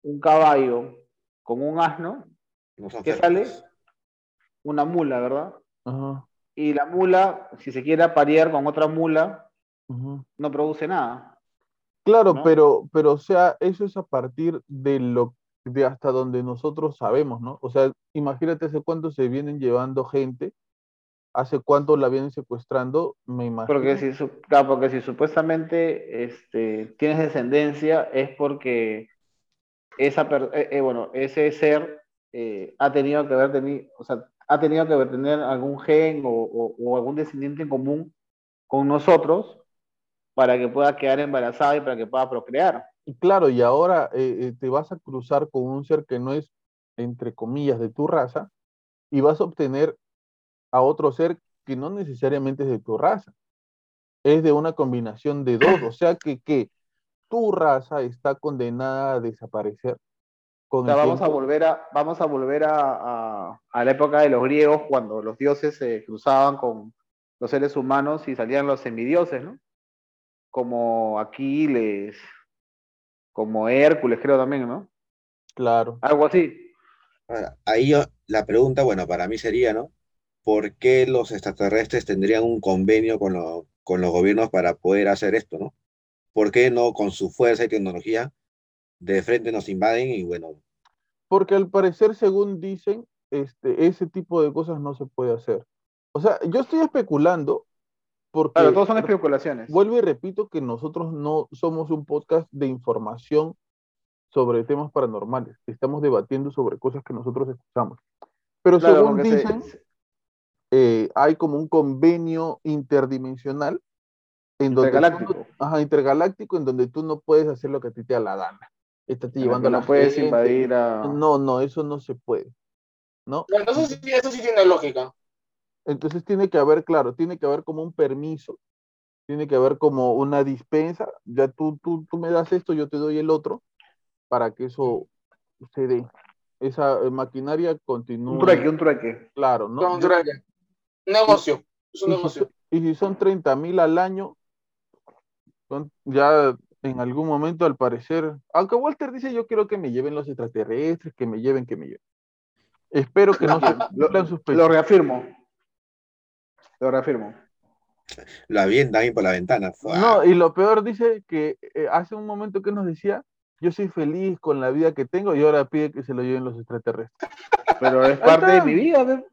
un caballo con un asno, ¿Qué sale? una mula, ¿verdad? Ajá, Y la mula, si se quiere aparear con otra mula, no produce nada. Claro, ¿no? pero, pero, o sea, eso es a partir de lo de hasta donde nosotros sabemos, ¿no? O sea, imagínate hace cuánto se vienen llevando gente, hace cuánto la vienen secuestrando, me imagino. Porque si, claro, porque si supuestamente este, tienes descendencia es porque esa eh, eh, bueno, ese ser eh, ha tenido que haber tenido, o sea, ha tenido que haber tener algún gen o, o- o algún descendiente en común con nosotros para que pueda quedar embarazada y para que pueda procrear. Y claro, y ahora te vas a cruzar con un ser que no es, entre comillas, de tu raza, y vas a obtener a otro ser que no necesariamente es de tu raza. Es de una combinación de dos. O sea que, que tu raza está condenada a desaparecer. O sea, vamos a volver a, vamos a, volver a, a- a la época de los griegos cuando los dioses se cruzaban con los seres humanos y salían los semidioses, ¿no? Como Aquiles, como Hércules, creo también, ¿no? Claro. Algo así. Ahora, ahí yo- la pregunta, bueno, para mí sería, ¿no? ¿Por qué los extraterrestres tendrían un convenio con, lo- con los gobiernos para poder hacer esto, ¿no? ¿Por qué no con su fuerza y tecnología de frente nos invaden y bueno, Porque al parecer, según dicen, este, ese tipo de cosas no se puede hacer. O sea, yo estoy especulando porque Claro, todos son especulaciones. vuelvo y repito que nosotros no somos un podcast de información sobre temas paranormales. Estamos debatiendo sobre cosas que nosotros escuchamos. Pero Claro, según se- dicen, eh, hay como un convenio interdimensional en donde tú no- Intergaláctico. ajá, intergaláctico en donde tú no puedes hacer lo que a ti te da la gana. Estás llevando la no puedes gente. invadir a... No, no, eso no se puede. ¿No? Eso sí, eso sí tiene lógica. Entonces tiene que haber, claro, tiene que haber como un permiso, tiene que haber como una dispensa, ya tú, tú, tú me das esto, yo te doy el otro, para que eso se dé. Esa eh, maquinaria continúe. Un trueque, un trueque. Claro, ¿no? Yo- trueque. Negocio. Es un y, negocio. y si son 30 mil al año, son- ya en algún momento al parecer, aunque Walter dice yo quiero que me lleven los extraterrestres, que me lleven, que me lleven. Espero que no se Lo, sus lo reafirmo. Lo reafirmo. la avientan ahí por la ventana? ¡fua! No, y lo peor dice que eh, hace un momento que nos decía, yo soy feliz con la vida que tengo y ahora pide que se lo lleven los extraterrestres. Pero es parte de mi vida. ¿ve?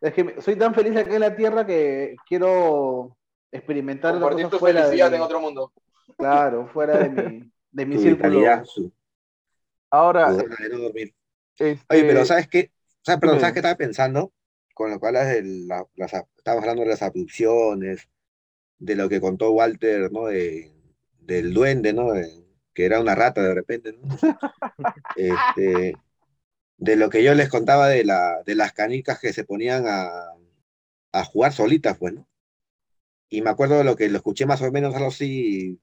Es que soy tan feliz aquí en la Tierra que quiero experimentar Compartir cosa tu fuera felicidad en otro mundo. Claro, fuera de mi, de mi círculo. su, Ahora, no dormir. este, Oye, pero ¿sabes qué? ¿Sabes, perdón, dime. ¿sabes qué estaba pensando? Con lo hablas de la- las, estábamos hablando de las abducciones, de lo que contó Walter, ¿no? De, del duende, ¿no? De- que era una rata de repente, ¿no? Este, de lo que yo les contaba de, la, de las canicas que se ponían a, a jugar solitas, pues, ¿no? Y me acuerdo de lo que lo escuché más o menos algo así,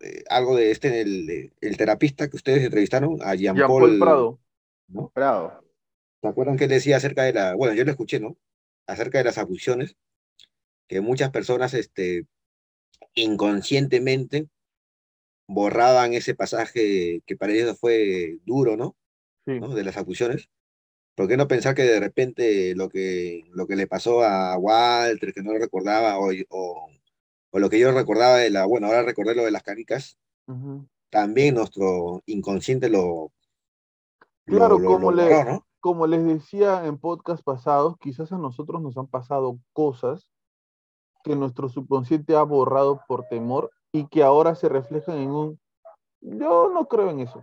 eh, algo de este, el, el terapista que ustedes entrevistaron, a Jean, Jean Paul, Paul Prado. ¿no? Bravo. ¿Se acuerdan que él decía acerca de la, bueno, yo lo escuché, ¿no? Acerca de las abducciones, que muchas personas, este, inconscientemente borraban ese pasaje que para ellos fue duro, ¿no? Sí. ¿no? De las abducciones. ¿Por qué no pensar que de repente lo que, lo que le pasó a Walter, que no lo recordaba, o, o, o lo que yo recordaba de la, bueno, ahora recordé lo de las canicas, también nuestro inconsciente lo, lo- Claro, lo- como lo le- borró, ¿no? Como les decía en podcast pasados, quizás a nosotros nos han pasado cosas que nuestro subconsciente ha borrado por temor y que ahora se reflejan en un yo no creo en eso.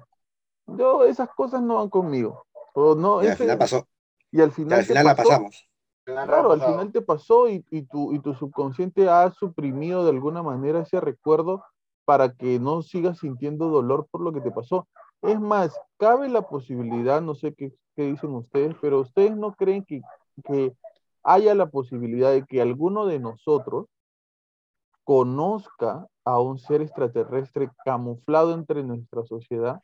Yo esas cosas no van conmigo. O no, Y al final pasó, y al y final, al final la pasó. pasamos. Claro, al final te pasó y, y tu, y tu subconsciente ha suprimido de alguna manera ese recuerdo para que no sigas sintiendo dolor por lo que te pasó. Es más, cabe la posibilidad, no sé qué, qué dicen ustedes, pero ustedes no creen que, que haya la posibilidad de que alguno de nosotros conozca a un ser extraterrestre camuflado entre nuestra sociedad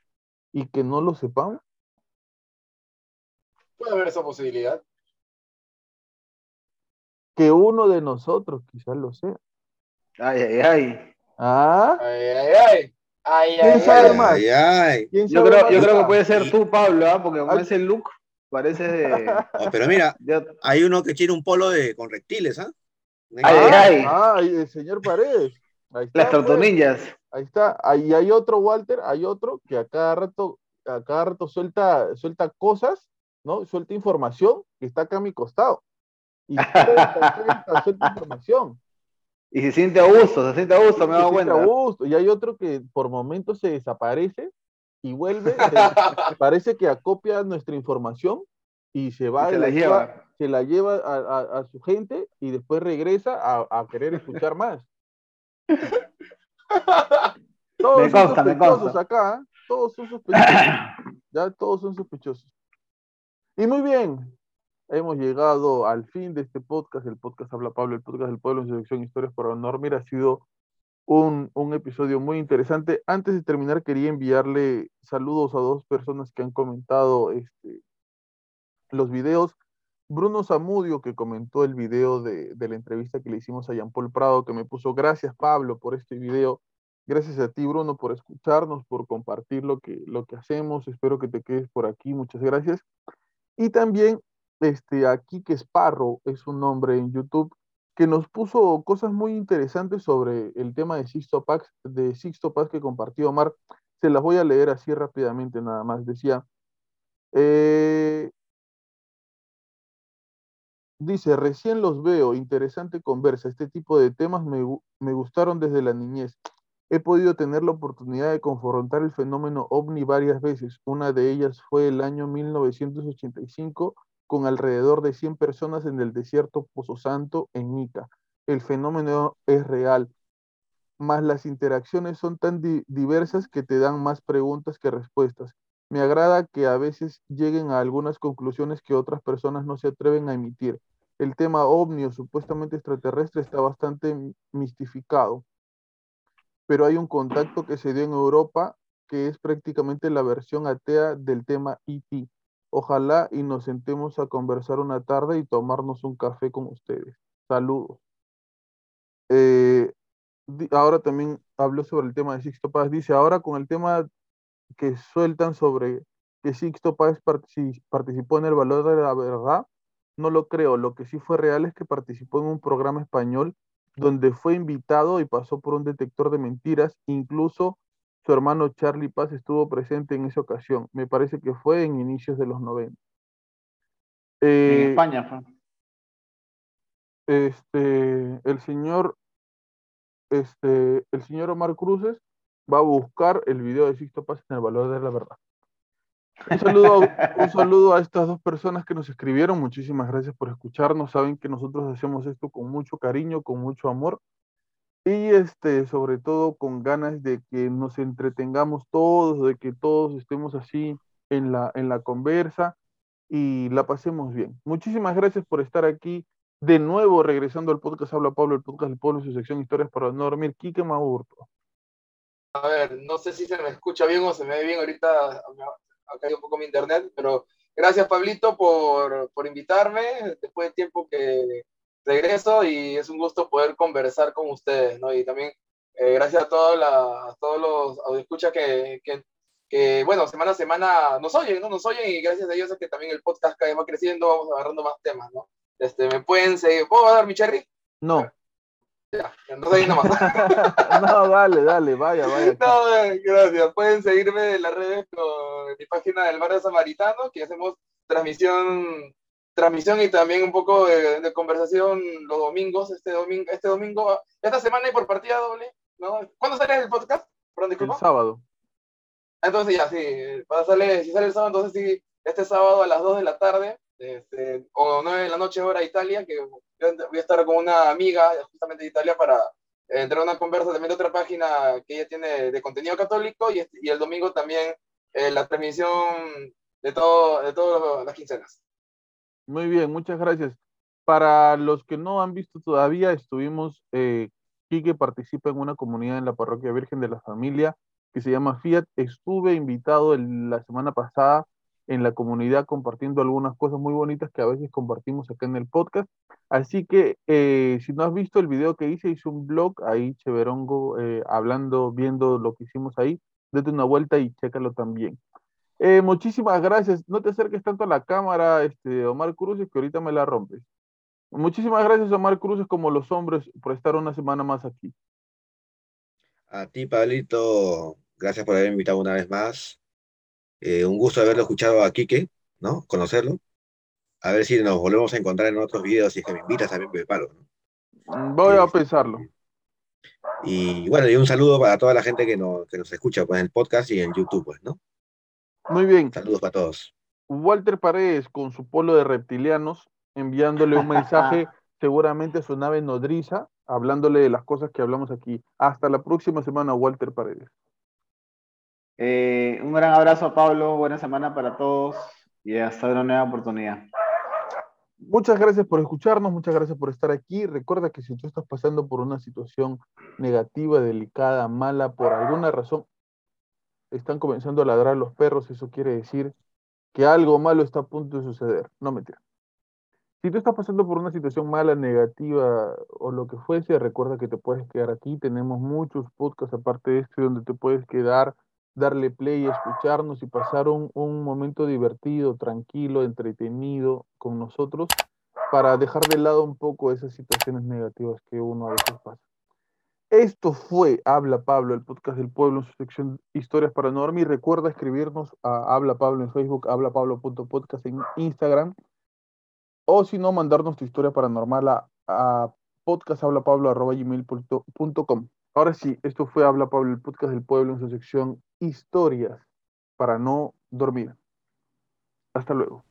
y que no lo sepamos. Puede haber esa posibilidad. Que uno de nosotros quizás lo sea. Ay, ay, ay. ¿Ah? Ay, ay, ay. Ay, ¿Quién ay, sabe ay. más? Ay, ay. ¿Quién Yo sabe creo, más yo creo que puede ser tú, Pablo, ¿ah? porque con Ay. ese look parece de. Oh, pero mira, hay uno que tiene un polo de, con reptiles, ¿ah? Ay, Ah, ay. ah, el señor Paredes. Ahí está, Las pues, tortunillas. Ahí está. Ahí hay otro, Walter, hay otro que a cada rato, a cada rato suelta, suelta cosas, ¿no? Suelta información que está acá a mi costado. Y suelta, suelta, suelta información. Y se siente a gusto, se siente a gusto, me siente cuenta. a gusto. Y hay otro que por momentos se desaparece y vuelve, se- parece que acopia nuestra información y se va Y se la lleva. se la lleva a, a- a su gente y después regresa a, a querer escuchar más. Todos Me son consta, sospechosos acá, ¿eh? todos son sospechosos. Ya todos son sospechosos. Y muy bien, hemos llegado al fin de este podcast, el podcast Habla Pablo, el podcast del pueblo en su sección Historias para Dormir. Ha sido un, un episodio muy interesante. Antes de terminar, quería enviarle saludos a dos personas que han comentado este, los videos. Bruno Zamudio, que comentó el video de, la entrevista que le hicimos a Jean Paul Prado, que me puso gracias Pablo por este video. Gracias a ti, Bruno, por escucharnos, por compartir lo que, lo que hacemos. Espero que te quedes por aquí. Muchas gracias. Y también este, a Kike Sparrow, es un nombre en YouTube, que nos puso cosas muy interesantes sobre el tema de Sixto Pax, de Sixto Pax que compartió Omar. Se las voy a leer así rápidamente nada más. Decía, eh, dice, recién los veo, interesante conversa. Este tipo de temas me, me gustaron desde la niñez. He podido tener la oportunidad de confrontar el fenómeno ovni varias veces. Una de ellas fue el año 1985 con alrededor de 100 personas en el desierto Pozo Santo en Ica. El fenómeno es real, más las interacciones son tan di- diversas que te dan más preguntas que respuestas. Me agrada que a veces lleguen a algunas conclusiones que otras personas no se atreven a emitir. El tema ovni o supuestamente extraterrestre está bastante mi- mistificado, pero hay un contacto que se dio en Europa que es prácticamente la versión atea del tema ET. Ojalá y nos sentemos a conversar una tarde y tomarnos un café con ustedes. Saludos. Eh, ahora también habló sobre el tema de Sixto Paz. Dice, ahora con el tema que sueltan sobre que Sixto Paz partici- participó en el valor de la verdad, no lo creo. Lo que sí fue real es que participó en un programa español donde fue invitado y pasó por un detector de mentiras. Incluso su hermano Charlie Paz estuvo presente en esa ocasión. Me parece que fue en inicios de los 90. En Eh, España fue. este, el señor este, el señor Omar Cruces va a buscar el video de Sixto Paz en el valor de la verdad. Un saludo, un saludo a estas dos personas que nos escribieron. Muchísimas gracias por escucharnos. Saben que nosotros hacemos esto con mucho cariño, con mucho amor y este, sobre todo con ganas de que nos entretengamos todos, de que todos estemos así en la, en la conversa y la pasemos bien. Muchísimas gracias por estar aquí. De nuevo, regresando al podcast Habla Pablo, el podcast del pueblo su sección Historias para no dormir, Quique Maurto. A ver, no sé si se me escucha bien o se me ve bien ahorita, ha caído un poco mi internet, pero gracias Pablito por, por invitarme después de tiempo que regreso y es un gusto poder conversar con ustedes, ¿no? Y también eh, gracias a, todos la, todos los audioscuchas que, que, que, bueno, semana a semana nos oyen, ¿no? Nos oyen y gracias a ellos es que también el podcast cada vez va creciendo, vamos agarrando más temas, ¿no? Este, me pueden seguir, ¿puedo dar mi cherry? No. Ya, entonces ahí nomás. no, dale, dale, vaya, vaya. No, eh, gracias. Pueden seguirme en las redes con mi página del Barrio Samaritano, que hacemos transmisión transmisión y también un poco de, conversación los domingos, este domingo, este domingo, esta semana y por partida doble, ¿no? ¿Cuándo sale el podcast? Perdón, el sábado. Entonces ya, sí, para sale, si sale el sábado, entonces sí, este sábado a las 2 de la tarde, este, o 9 de la noche hora Italia, que voy a estar con una amiga justamente de Italia para eh, entrar a una conversa también de otra página que ella tiene de contenido católico y, este, y el domingo también eh, la transmisión de, todo, de todas las quincenas. Muy bien, muchas gracias. Para los que no han visto todavía, estuvimos, eh, Quique participa en una comunidad en la Parroquia Virgen de la Familia que se llama Fiat. Estuve invitado la semana pasada en la comunidad compartiendo algunas cosas muy bonitas que a veces compartimos acá en el podcast. Así que eh, si no has visto el video que hice, hice un blog ahí, Cheverongo, eh, hablando, viendo lo que hicimos ahí. Date una vuelta y chécalo también. Eh, muchísimas gracias. No te acerques tanto a la cámara, este, Omar Cruces, que ahorita me la rompes. Muchísimas gracias, Omar Cruces, como los hombres, por estar una semana más aquí. A ti, Pablito, gracias por haber invitado una vez más. Eh, un gusto haberlo escuchado a Quique, ¿no? Conocerlo. A ver si nos volvemos a encontrar en otros videos, si es que me invitas también me paro. ¿no? Voy a este, pensarlo. Y bueno, y un saludo para toda la gente que nos, que nos escucha pues, en el podcast y en YouTube, pues, ¿no? Muy bien. Saludos para todos. Walter Paredes con su polo de reptilianos, enviándole un mensaje seguramente a su nave nodriza, hablándole de las cosas que hablamos aquí. Hasta la próxima semana, Walter Paredes. Eh, un gran abrazo a Pablo, buena semana para todos y hasta una nueva oportunidad. Muchas gracias por escucharnos, muchas gracias por estar aquí. Recuerda que si tú estás pasando por una situación negativa, delicada, mala, por alguna razón, están comenzando a ladrar los perros, eso quiere decir que algo malo está a punto de suceder. No mentira. Si tú estás pasando por una situación mala, negativa o lo que fuese, recuerda que te puedes quedar aquí. Tenemos muchos podcasts aparte de este donde te puedes quedar, darle play, escucharnos y pasar un, un momento divertido, tranquilo, entretenido con nosotros para dejar de lado un poco esas situaciones negativas que uno a veces pasa. Esto fue Habla Pablo, el podcast del pueblo en su sección Historias para no. Recuerda escribirnos a Habla Pablo en Facebook, hablapablo.podcast en Instagram, o si no, mandarnos tu historia paranormal a, a podcasthablapablo.com. Ahora sí, esto fue Habla Pablo, el podcast del pueblo en su sección Historias para no dormir. Hasta luego.